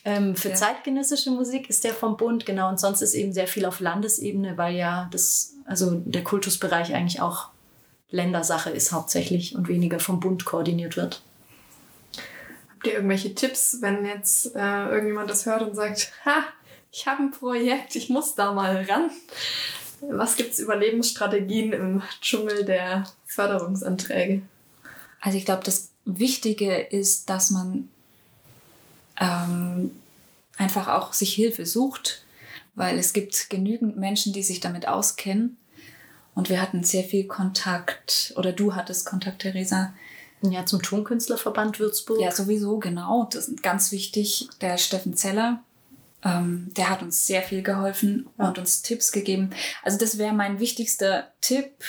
Ähm, für ja. zeitgenössische Musik ist der vom Bund, genau. Und sonst ist eben sehr viel auf Landesebene, weil ja das, also der Kultusbereich eigentlich auch Ländersache ist hauptsächlich und weniger vom Bund koordiniert wird. Habt ihr irgendwelche Tipps, wenn jetzt äh, irgendjemand das hört und sagt, ha, ich habe ein Projekt, ich muss da mal ran? Was gibt es Überlebensstrategien im Dschungel der Förderungsanträge? Also ich glaube, das Wichtige ist, dass man ähm, einfach auch sich Hilfe sucht, weil es gibt genügend Menschen, die sich damit auskennen und wir hatten sehr viel Kontakt, oder du hattest Kontakt, Theresa. Ja, zum Tonkünstlerverband Würzburg. Ja, sowieso, genau. Das ist ganz wichtig. Der Steffen Zeller, ähm, der hat uns sehr viel geholfen ja. und uns Tipps gegeben. Also das wäre mein wichtigster Tipp,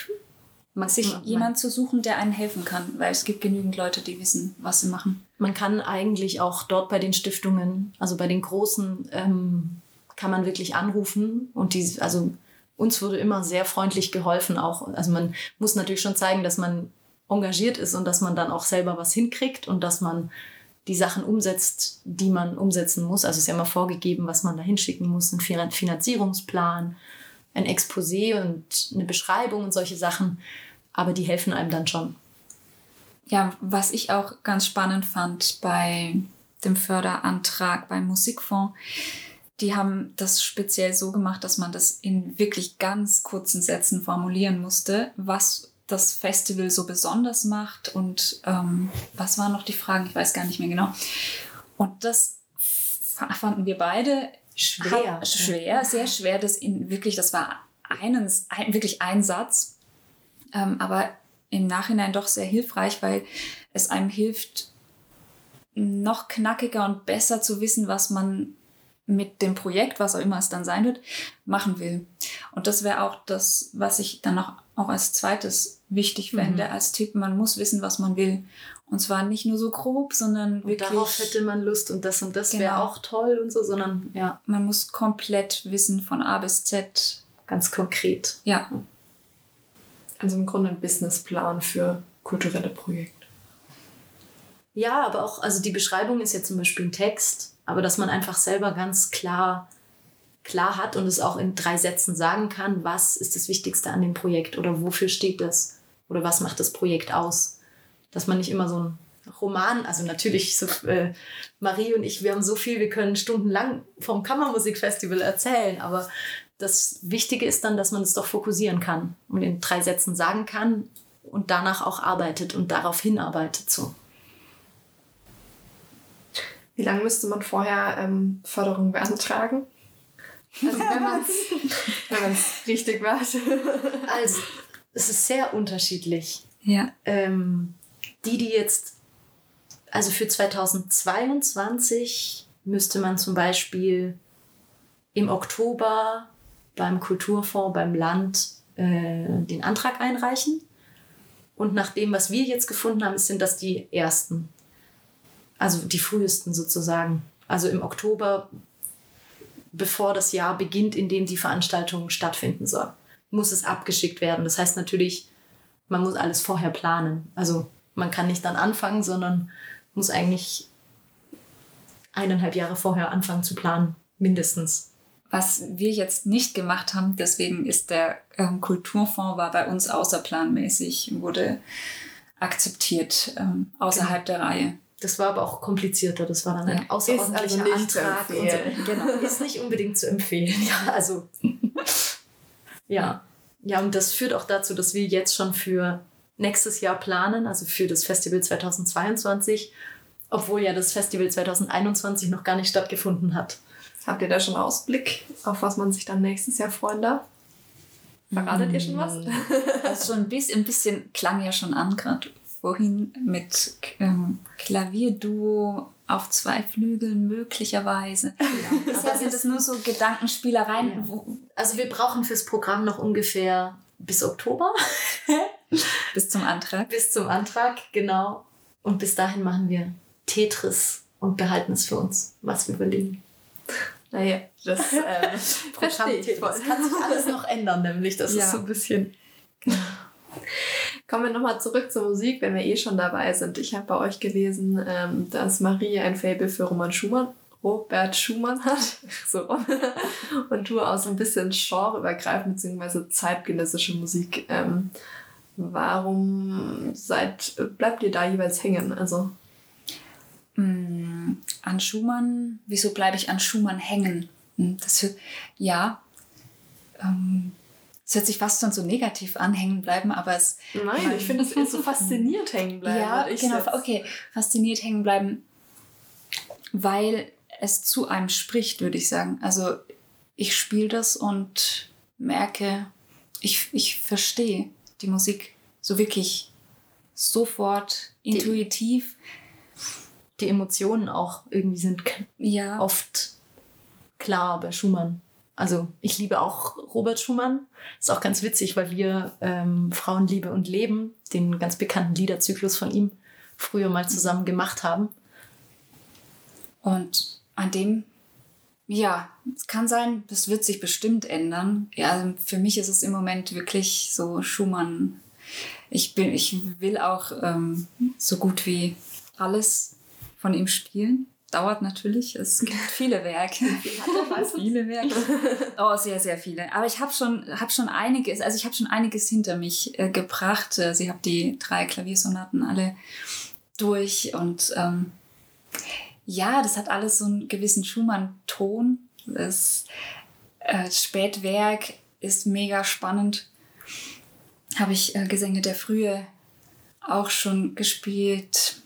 man, sich man, jemand zu suchen, der einen helfen kann, weil es gibt genügend Leute, die wissen, was sie machen. Man kann eigentlich auch dort bei den Stiftungen, also bei den großen, ähm, kann man wirklich anrufen und die, also uns wurde immer sehr freundlich geholfen auch. Also man muss natürlich schon zeigen, dass man engagiert ist und dass man dann auch selber was hinkriegt und dass man die Sachen umsetzt, die man umsetzen muss. Also es ist ja immer vorgegeben, was man da hinschicken muss, ein Finanzierungsplan, ein Exposé und eine Beschreibung und solche Sachen. Aber die helfen einem dann schon. ja, was ich auch ganz spannend fand bei dem Förderantrag beim Musikfonds, die haben das speziell so gemacht, dass man das in wirklich ganz kurzen Sätzen formulieren musste, was das Festival so besonders macht und ähm, was waren noch die Fragen, ich weiß gar nicht mehr genau. Und das fanden wir beide schwer, schwer, sehr schwer, das in wirklich, das war einen, ein, wirklich ein Satz, ähm, aber im Nachhinein doch sehr hilfreich, weil es einem hilft, noch knackiger und besser zu wissen, was man mit dem Projekt, was auch immer es dann sein wird, machen will. Und das wäre auch das, was ich dann auch, auch als zweites wichtig fände mhm. als Tipp. Man muss wissen, was man will. Und zwar nicht nur so grob, sondern und wirklich. Darauf hätte man Lust und das und das genau. wäre auch toll und so, sondern ja. Man muss komplett wissen von A bis Z. Ganz konkret. Ja. Also im Grunde ein Businessplan für kulturelle Projekte. Ja, aber auch, also die Beschreibung ist ja zum Beispiel ein Text, aber dass man einfach selber ganz klar, klar hat und es auch in drei Sätzen sagen kann, was ist das Wichtigste an dem Projekt oder wofür steht das oder was macht das Projekt aus. Dass man nicht immer so ein Roman, also natürlich, so, äh, Marie und ich, wir haben so viel, wir können stundenlang vom Kammermusikfestival erzählen, aber das Wichtige ist dann, dass man es doch fokussieren kann und in drei Sätzen sagen kann und danach auch arbeitet und darauf hinarbeitet. So. Wie lange müsste man vorher ähm, Förderung beantragen? Also wenn man es richtig macht. also es ist sehr unterschiedlich. Ja. Ähm, die, die jetzt, also für 2022 müsste man zum Beispiel im Oktober beim Kulturfonds, beim Land äh, den Antrag einreichen. Und nach dem, was wir jetzt gefunden haben, sind das die ersten. Also die frühesten sozusagen. Also im Oktober, bevor das Jahr beginnt, in dem die Veranstaltung stattfinden soll, muss es abgeschickt werden. Das heißt natürlich, man muss alles vorher planen. Also man kann nicht dann anfangen, sondern muss eigentlich eineinhalb Jahre vorher anfangen zu planen, mindestens was wir jetzt nicht gemacht haben, deswegen ist der ähm, Kulturfonds war bei uns außerplanmäßig, wurde akzeptiert ähm, außerhalb genau. der Reihe. Das war aber auch komplizierter. Das war dann ein ja. außerordentlicher also Antrag. Und so. Genau, ist nicht unbedingt zu empfehlen. Ja, also ja. Ja, und das führt auch dazu, dass wir jetzt schon für nächstes Jahr planen, also für das Festival 2022, obwohl ja das Festival 2021 noch gar nicht stattgefunden hat. Habt ihr da schon Ausblick, auf was man sich dann nächstes Jahr freuen darf? Verratet ihr schon was? Also schon ein bisschen, ein bisschen klang ja schon an, gerade vorhin mit ähm, Klavierduo auf zwei Flügeln möglicherweise. Ja. Aber sind das nur so Gedankenspielereien? Ja. Also wir brauchen fürs Programm noch ungefähr bis Oktober. bis zum Antrag. Bis zum Antrag, genau. Und bis dahin machen wir Tetris und behalten es für uns, was wir überlegen. Naja, das äh, verstehe ich voll. Das kann sich alles noch ändern, nämlich. Das ja. ist so ein bisschen. Genau. Kommen wir nochmal zurück zur Musik, wenn wir eh schon dabei sind. Ich habe bei euch gelesen, ähm, dass Marie ein Faible für Roman Schumann, Robert Schumann hat. so. Und du auch so ein bisschen genreübergreifend bzw. zeitgenössische Musik. Ähm, warum seid, bleibt ihr da jeweils hängen? Also Mm, an Schumann, wieso bleibe ich an Schumann hängen? Hm, das ja, ähm, es hört sich fast schon so negativ an, hängen bleiben, aber es. Nein, ich finde es so fasziniert hängen bleiben. Ja, genau, jetzt. okay, fasziniert hängen bleiben, weil es zu einem spricht, würde ich sagen. Also ich spiele das und merke, ich, ich verstehe die Musik so wirklich sofort, intuitiv. Die die Emotionen auch irgendwie sind ja. oft klar bei Schumann. Also ich liebe auch Robert Schumann. Ist auch ganz witzig, weil wir ähm, Frauenliebe und Leben, den ganz bekannten Liederzyklus von ihm, früher mal zusammen gemacht haben. Und an dem, ja, es kann sein, das wird sich bestimmt ändern. Ja, also für mich ist es im Moment wirklich so Schumann. Ich ich will auch ähm, so gut wie alles von ihm spielen. Dauert natürlich. Es gibt viele Werke. viele Werke. Oh, sehr, sehr viele. Aber ich habe schon, hab schon einiges, also ich habe schon einiges hinter mich äh, gebracht. Äh, sie hat die drei Klaviersonaten alle durch und ähm, ja, das hat alles so einen gewissen Schumann-Ton. Das äh, Spätwerk ist mega spannend. Habe ich äh, Gesänge der Frühe auch schon gespielt.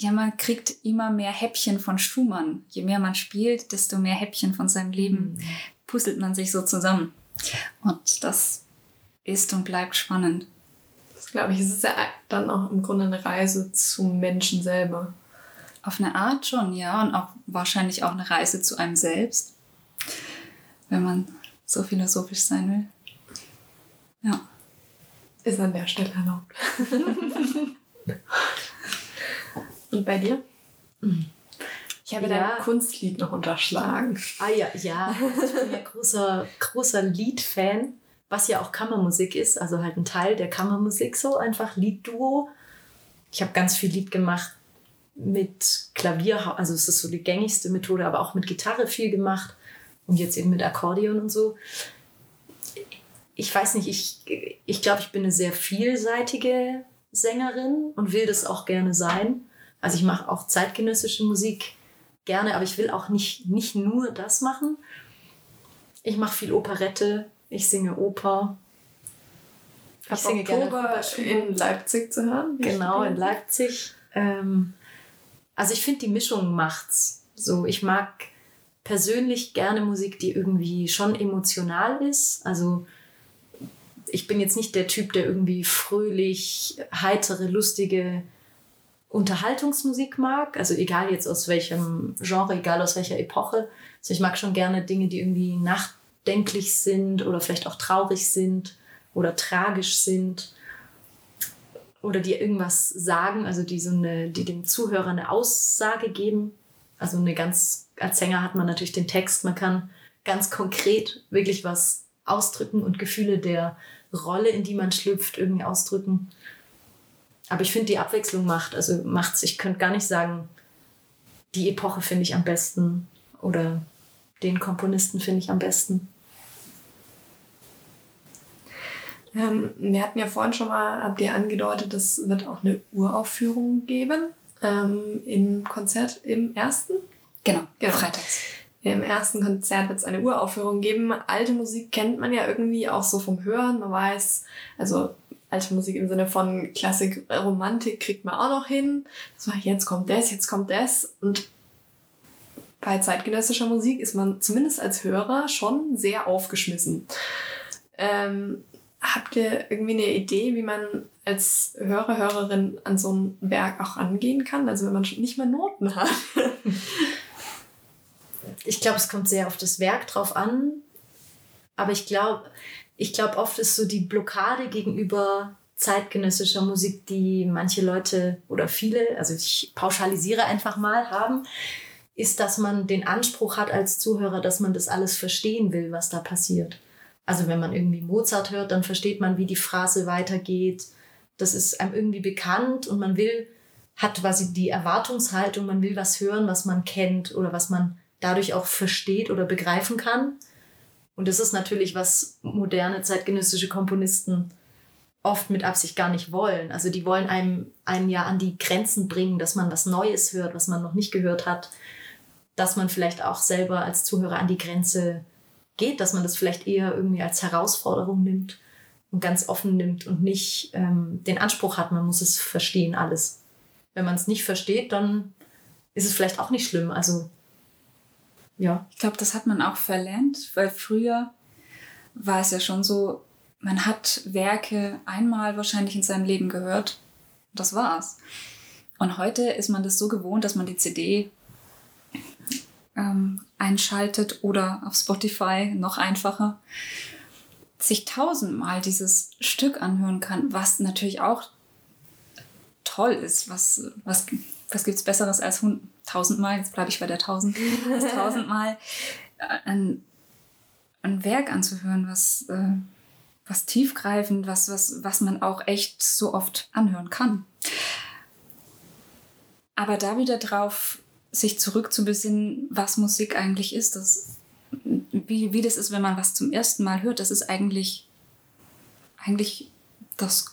Ja, man kriegt immer mehr Häppchen von Schumann. Je mehr man spielt, desto mehr Häppchen von seinem Leben mhm. puzzelt man sich so zusammen. Und das ist und bleibt spannend. Das glaube ich, es ist ja dann auch im Grunde eine Reise zum Menschen selber. Auf eine Art schon, ja. Und auch wahrscheinlich auch eine Reise zu einem selbst, wenn man so philosophisch sein will. Ja. Ist an der Stelle erlaubt. Und bei dir? Ich habe ja. dein Kunstlied noch unterschlagen. Ah ja, ja. Ich bin ja großer, großer Liedfan, was ja auch Kammermusik ist, also halt ein Teil der Kammermusik so, einfach Liedduo. Ich habe ganz viel Lied gemacht mit Klavier, also es ist so die gängigste Methode, aber auch mit Gitarre viel gemacht und jetzt eben mit Akkordeon und so. Ich weiß nicht, ich, ich glaube, ich bin eine sehr vielseitige Sängerin und will das auch gerne sein. Also ich mache auch zeitgenössische Musik gerne, aber ich will auch nicht, nicht nur das machen. Ich mache viel Operette, ich singe Oper. Ich singe Oktober gerne in Leipzig zu hören. Genau, in Leipzig. Ähm, also ich finde, die Mischung macht's. So, ich mag persönlich gerne Musik, die irgendwie schon emotional ist. Also ich bin jetzt nicht der Typ, der irgendwie fröhlich, heitere, lustige Unterhaltungsmusik mag. Also egal jetzt aus welchem Genre, egal aus welcher Epoche. Also ich mag schon gerne Dinge, die irgendwie nachdenklich sind oder vielleicht auch traurig sind oder tragisch sind oder die irgendwas sagen, also die so eine, die dem Zuhörer eine Aussage geben. Also eine ganz, als Sänger hat man natürlich den Text, man kann ganz konkret wirklich was ausdrücken und Gefühle der Rolle, in die man schlüpft, irgendwie ausdrücken. Aber ich finde, die Abwechslung macht, also macht's, ich könnte gar nicht sagen, die Epoche finde ich am besten oder den Komponisten finde ich am besten. Ähm, wir hatten ja vorhin schon mal, habt ihr angedeutet, es wird auch eine Uraufführung geben ähm, im Konzert im ersten. Genau, genau. freitags. Im ersten Konzert wird es eine Uraufführung geben. Alte Musik kennt man ja irgendwie auch so vom Hören. Man weiß, also alte Musik im Sinne von Klassik, Romantik kriegt man auch noch hin. So, jetzt kommt das, jetzt kommt das. Und bei zeitgenössischer Musik ist man zumindest als Hörer schon sehr aufgeschmissen. Ähm, Habt ihr irgendwie eine Idee, wie man als Hörer, Hörerin an so ein Werk auch angehen kann? Also wenn man nicht mal Noten hat. ich glaube, es kommt sehr auf das Werk drauf an. Aber ich glaube, ich glaube, oft ist so die Blockade gegenüber zeitgenössischer Musik, die manche Leute oder viele, also ich pauschalisiere einfach mal, haben, ist, dass man den Anspruch hat als Zuhörer, dass man das alles verstehen will, was da passiert. Also wenn man irgendwie Mozart hört, dann versteht man, wie die Phrase weitergeht. Das ist einem irgendwie bekannt und man will, hat quasi die Erwartungshaltung, man will was hören, was man kennt oder was man dadurch auch versteht oder begreifen kann. Und das ist natürlich, was moderne zeitgenössische Komponisten oft mit Absicht gar nicht wollen. Also die wollen einem, einem ja an die Grenzen bringen, dass man was Neues hört, was man noch nicht gehört hat, dass man vielleicht auch selber als Zuhörer an die Grenze geht, dass man das vielleicht eher irgendwie als Herausforderung nimmt und ganz offen nimmt und nicht ähm, den Anspruch hat, man muss es verstehen alles. Wenn man es nicht versteht, dann ist es vielleicht auch nicht schlimm. Also ja. Ich glaube, das hat man auch verlernt, weil früher war es ja schon so, man hat Werke einmal wahrscheinlich in seinem Leben gehört. Das war's. Und heute ist man das so gewohnt, dass man die CD ähm, einschaltet oder auf Spotify noch einfacher, sich tausendmal dieses Stück anhören kann, was natürlich auch toll ist. Was, was, was gibt es Besseres als tausendmal, jetzt bleibe ich bei der tausend, tausendmal ein, ein Werk anzuhören, was, äh, was tiefgreifend, was, was, was man auch echt so oft anhören kann. aber da wieder drauf, sich zurückzubesinnen, was Musik eigentlich ist, das, wie, wie das ist, wenn man was zum ersten Mal hört, das ist eigentlich, eigentlich das,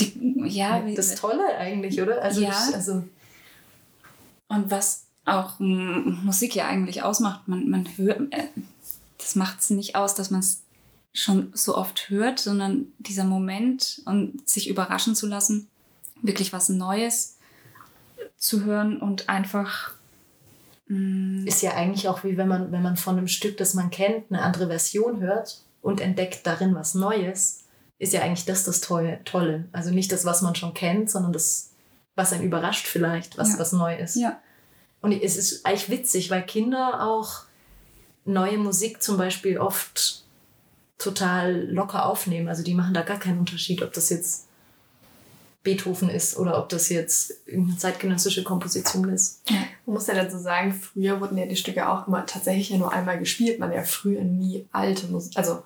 die, ja, das Tolle eigentlich, oder? Also, Ja. ich, also Und was auch Musik ja eigentlich ausmacht, man, man hört, äh, das macht es nicht aus, dass man es schon so oft hört, sondern dieser Moment und sich überraschen zu lassen, wirklich was Neues zu hören und einfach mm, ist ja eigentlich auch wie wenn man, wenn man von einem Stück, das man kennt, eine andere Version hört und entdeckt darin was Neues, ist ja eigentlich das das. Tolle. Also nicht das, was man schon kennt, sondern das, was einen überrascht vielleicht, was, Ja. was neu ist. ja, Und es ist eigentlich witzig, weil Kinder auch neue Musik zum Beispiel oft total locker aufnehmen. Also die machen da gar keinen Unterschied, ob das jetzt Beethoven ist oder ob das jetzt irgendeine zeitgenössische Komposition ist. Man muss ja dazu sagen, früher wurden ja die Stücke auch immer tatsächlich ja nur einmal gespielt. Man ja früher nie alte Musik, also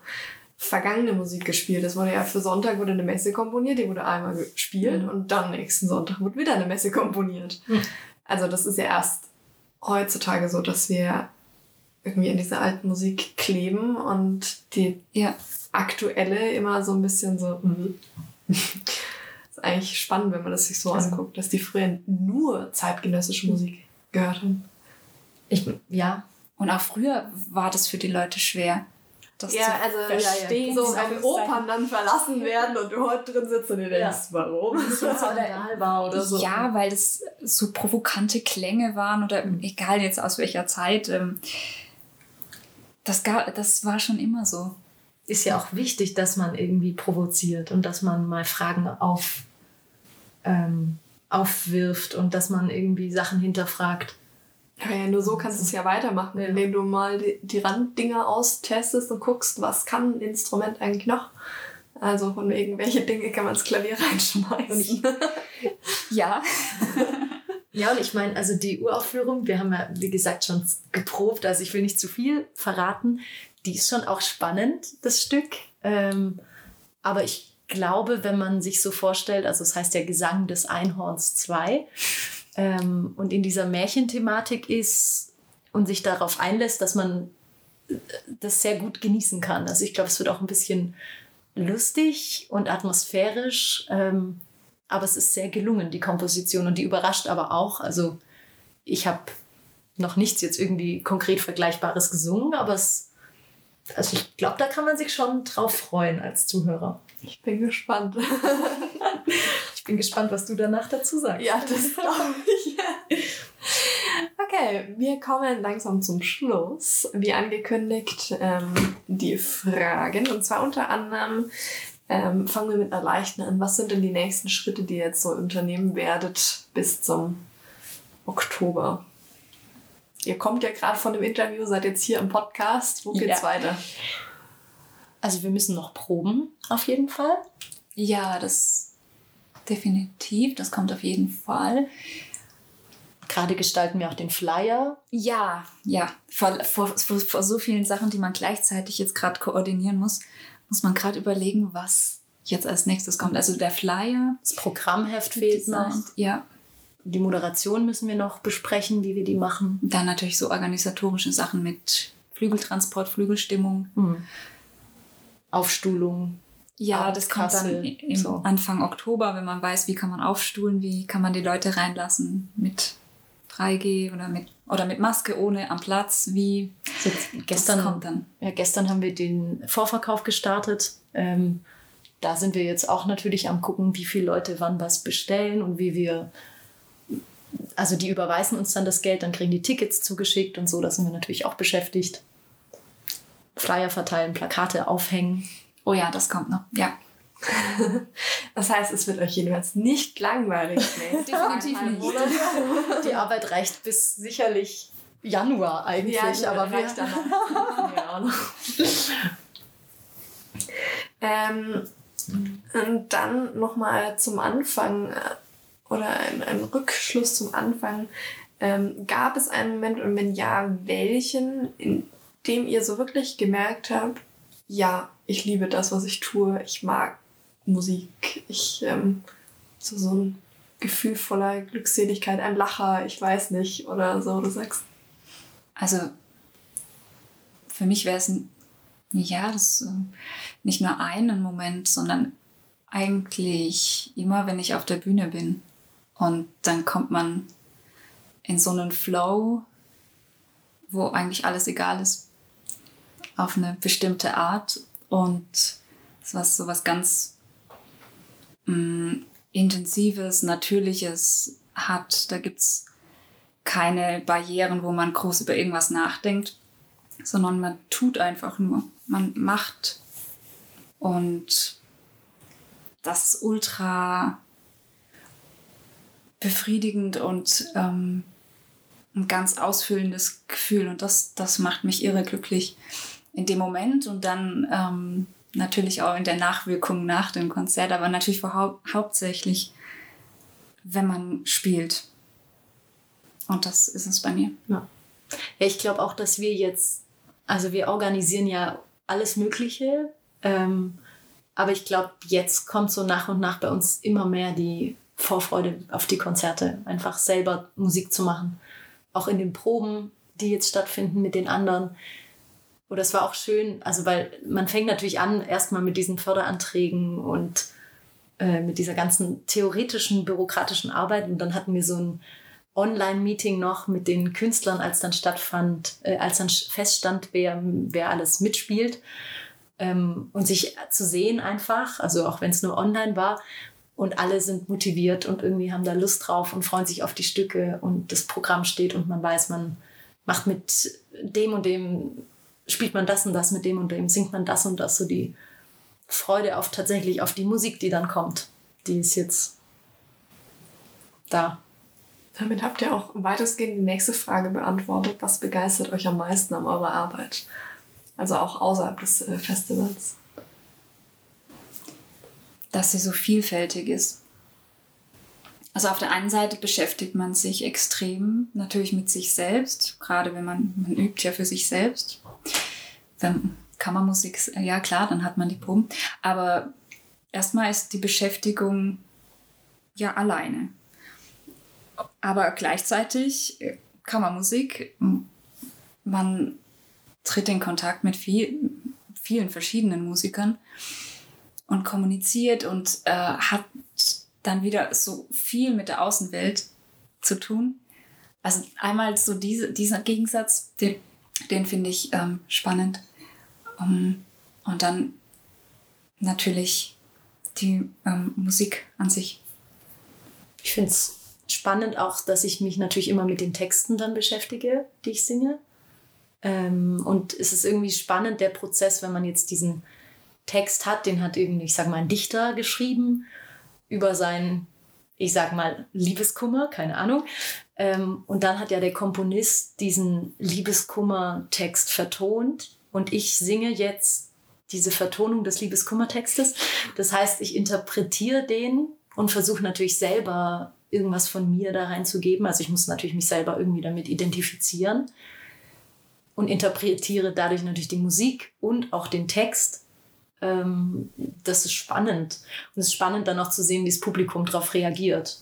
vergangene Musik gespielt. Es wurde ja für Sonntag wurde eine Messe komponiert, die wurde einmal gespielt Mhm. und dann nächsten Sonntag wurde wieder eine Messe komponiert. Mhm. Also das ist ja erst heutzutage so, dass wir irgendwie in dieser alten Musik kleben und die ja, aktuelle immer so ein bisschen so. mhm. ist eigentlich spannend, wenn man das sich so Also- anguckt, dass die früher nur zeitgenössische Musik gehört haben. Ich, ja, und auch früher war das für die Leute schwer. Das Ja, zu also verstehen. so in wenn Anführungszeichen. Opern dann verlassen werden und du heute drin sitzt und dir denkst, Ja. warum? Skandal war oder so. Ja, weil es so provokante Klänge waren oder egal jetzt aus welcher Zeit. ähm, Das, ga- das war schon immer so. ist ja auch wichtig, dass man irgendwie provoziert und dass man mal Fragen auf, ähm, aufwirft und dass man irgendwie Sachen hinterfragt. Ja, ja, nur so kannst du es ja weitermachen, Ja. indem du mal die, die Randdinger austestest und guckst, was kann ein Instrument eigentlich noch. Also von irgendwelche Dinge kann man ins Klavier reinschmeißen. Ja. Ja, und ich meine, also die Uraufführung, wir haben ja, wie gesagt, schon geprobt, also ich will nicht zu viel verraten. Die ist schon auch spannend, das Stück. Ähm, aber ich glaube, wenn man sich so vorstellt, also es heißt ja Gesang des Einhorns 2, ähm, und in dieser Märchenthematik ist und sich darauf einlässt, dass man äh, das sehr gut genießen kann. Also ich glaube, es wird auch ein bisschen lustig und atmosphärisch. Ähm, aber es ist sehr gelungen, die Komposition. Und die überrascht aber auch. Also ich habe noch nichts jetzt irgendwie konkret Vergleichbares gesungen, aber es, also ich glaube, da kann man sich schon drauf freuen als Zuhörer. Ich bin gespannt. Ich bin gespannt, was du danach dazu sagst. Ja, das glaube ich. Okay, wir kommen langsam zum Schluss. Wie angekündigt, ähm, die Fragen. Und zwar unter anderem ähm, fangen wir mit einer leichten an. Was sind denn die nächsten Schritte, die ihr jetzt so unternehmen werdet bis zum Oktober? Ihr kommt ja gerade von dem Interview, seid jetzt hier im Podcast. Wo geht's Ja. weiter? Also wir müssen noch proben, auf jeden Fall. Ja, das definitiv. Das kommt auf jeden Fall. Gerade gestalten wir auch den Flyer. Ja, ja. Vor, vor, vor, so vielen Sachen, die man gleichzeitig jetzt gerade koordinieren muss, muss man gerade überlegen, was jetzt als nächstes kommt. Also der Flyer. Das Programmheft fehlt noch. Ja. Die Moderation müssen wir noch besprechen, wie wir die machen. Dann natürlich so organisatorische Sachen mit Flügeltransport, Flügelstimmung. Hm. Aufstuhlung. Ja, das kommt dann im so. Anfang Oktober, wenn man weiß, wie kann man aufstuhlen, wie kann man die Leute reinlassen mit 3G oder mit, oder mit Maske ohne am Platz, wie Jetzt gestern, das kommt dann. Ja, gestern haben wir den Vorverkauf gestartet. Ähm, da sind wir jetzt auch natürlich am gucken, wie viele Leute wann was bestellen und wie wir. Also die überweisen uns dann das Geld, dann kriegen die Tickets zugeschickt und so. Da sind wir natürlich auch beschäftigt. Flyer verteilen, Plakate aufhängen. Oh ja, das kommt noch. Ja. Das heißt, es wird euch jedenfalls nicht langweilig. Nee, Definitiv nicht. Die Arbeit reicht bis sicherlich Januar eigentlich, Ja, aber wir, reicht dann noch. ja, Ähm, und dann nochmal zum Anfang äh, oder ein, ein Rückschluss zum Anfang. Ähm, gab es einen Moment und wenn ja, welchen, in dem ihr so wirklich gemerkt habt, ja, ich liebe das, was ich tue, ich mag Musik, ich ähm, so, so ein Gefühl voller Glückseligkeit, ein Lacher, ich weiß nicht, oder so, du sagst? Also für mich wäre es ja, das nicht nur einen Moment, sondern eigentlich immer, wenn ich auf der Bühne bin. Und dann kommt man in so einen Flow, wo eigentlich alles egal ist, auf eine bestimmte Art. Und es war so was ganz mh, mm, Intensives, Natürliches hat. Da gibt es keine Barrieren, wo man groß über irgendwas nachdenkt, sondern man tut einfach nur. Man macht. Und das ist ultra befriedigend und ähm, ein ganz ausfüllendes Gefühl. Und das, das macht mich irre glücklich in dem Moment und dann ähm, natürlich auch in der Nachwirkung nach dem Konzert, aber natürlich hau hauptsächlich, wenn man spielt. Und das ist es bei mir. Ja, ja ich glaube auch, dass wir jetzt, also wir organisieren ja alles Mögliche, ähm, aber ich glaube, jetzt kommt so nach und nach bei uns immer mehr die Vorfreude auf die Konzerte, einfach selber Musik zu machen. Auch in den Proben, die jetzt stattfinden mit den anderen. Oder es war auch schön, also weil man fängt natürlich an, erstmal mit diesen Förderanträgen und äh, mit dieser ganzen theoretischen, bürokratischen Arbeit. Und dann hatten wir so ein Online-Meeting noch mit den Künstlern, als dann stattfand, äh, als dann feststand, wer, wer alles mitspielt. Ähm, und sich zu sehen einfach, also auch wenn es nur online war, und alle sind motiviert und irgendwie haben da Lust drauf und freuen sich auf die Stücke und das Programm steht und man weiß, man macht mit dem und dem, spielt man das und das mit dem und dem, singt man das und das, so die Freude auf tatsächlich auf die Musik, die dann kommt, die ist jetzt da. Damit habt ihr auch weitestgehend die nächste Frage beantwortet. Was begeistert euch am meisten an eurer Arbeit? Also auch außerhalb des äh, Festivals. Dass sie so vielfältig ist. Also auf der einen Seite beschäftigt man sich extrem natürlich mit sich selbst, gerade wenn man, man übt ja für sich selbst. Wenn Kammermusik, ja klar, dann hat man die Proben. Aber erstmal ist die Beschäftigung ja alleine. Aber gleichzeitig Kammermusik, man tritt in Kontakt mit viel, vielen verschiedenen Musikern und kommuniziert und äh, hat dann wieder so viel mit der Außenwelt zu tun. Also einmal so diese, dieser Gegensatz, den, den finde ich ähm, spannend. Um, und dann natürlich die ähm, Musik an sich. Ich finde es spannend auch, dass ich mich natürlich immer mit den Texten dann beschäftige, die ich singe. Ähm, und es ist irgendwie spannend, der Prozess, wenn man jetzt diesen Text hat, den hat irgendwie, ich sag mal, ein Dichter geschrieben über seinen, ich sag mal, Liebeskummer, keine Ahnung. Ähm, und dann hat ja der Komponist diesen Liebeskummer-Text vertont und ich singe jetzt diese Vertonung des Liebeskummertextes. Das heißt, ich interpretiere den und versuche natürlich selber irgendwas von mir da reinzugeben. Also ich muss natürlich mich selber irgendwie damit identifizieren und interpretiere dadurch natürlich die Musik und auch den Text. Ähm, das ist spannend. Und es ist spannend dann auch zu sehen, wie das Publikum darauf reagiert.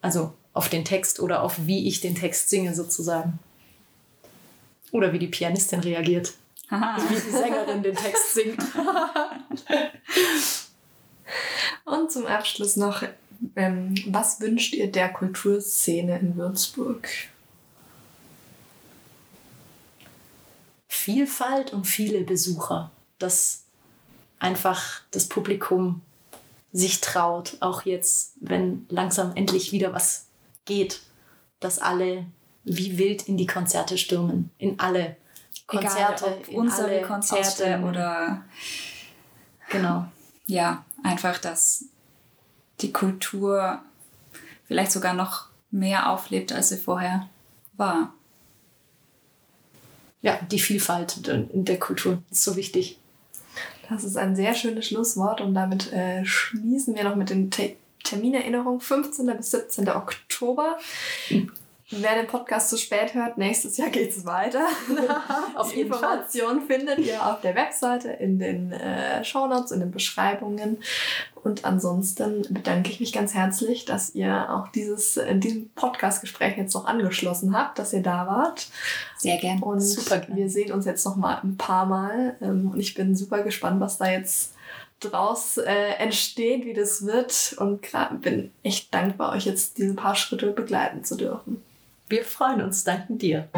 Also auf den Text oder auf wie ich den Text singe sozusagen. Oder wie die Pianistin reagiert. wie die Sängerin den Text singt. und zum Abschluss noch, ähm, was wünscht ihr der Kulturszene in Würzburg? Vielfalt und viele Besucher. Dass einfach das Publikum sich traut, auch jetzt, wenn langsam endlich wieder was geht, dass alle wie wild in die Konzerte stürmen, in alle Konzerte, Egal, in unsere Konzerte oder genau. Ja, einfach, dass die Kultur vielleicht sogar noch mehr auflebt, als sie vorher war ja, die Vielfalt in der Kultur ist so wichtig. Das ist ein sehr schönes Schlusswort und damit äh, schließen wir noch mit den Te Terminerinnerungen. 15. bis 17. Oktober. Wer den Podcast zu spät hört, nächstes Jahr geht es weiter. auf Die Informationen findet ihr auf der Webseite, in den äh, Shownotes, in den Beschreibungen. Und ansonsten bedanke ich mich ganz herzlich, dass ihr auch dieses in diesem Podcast-Gespräch jetzt noch angeschlossen habt, dass ihr da wart. Sehr gern. Und super wir sehen uns jetzt noch mal ein paar Mal. Ähm, und ich bin super gespannt, was da jetzt draus äh, entsteht, wie das wird. Und bin echt dankbar, euch jetzt diese paar Schritte begleiten zu dürfen. Wir freuen uns, danken dir.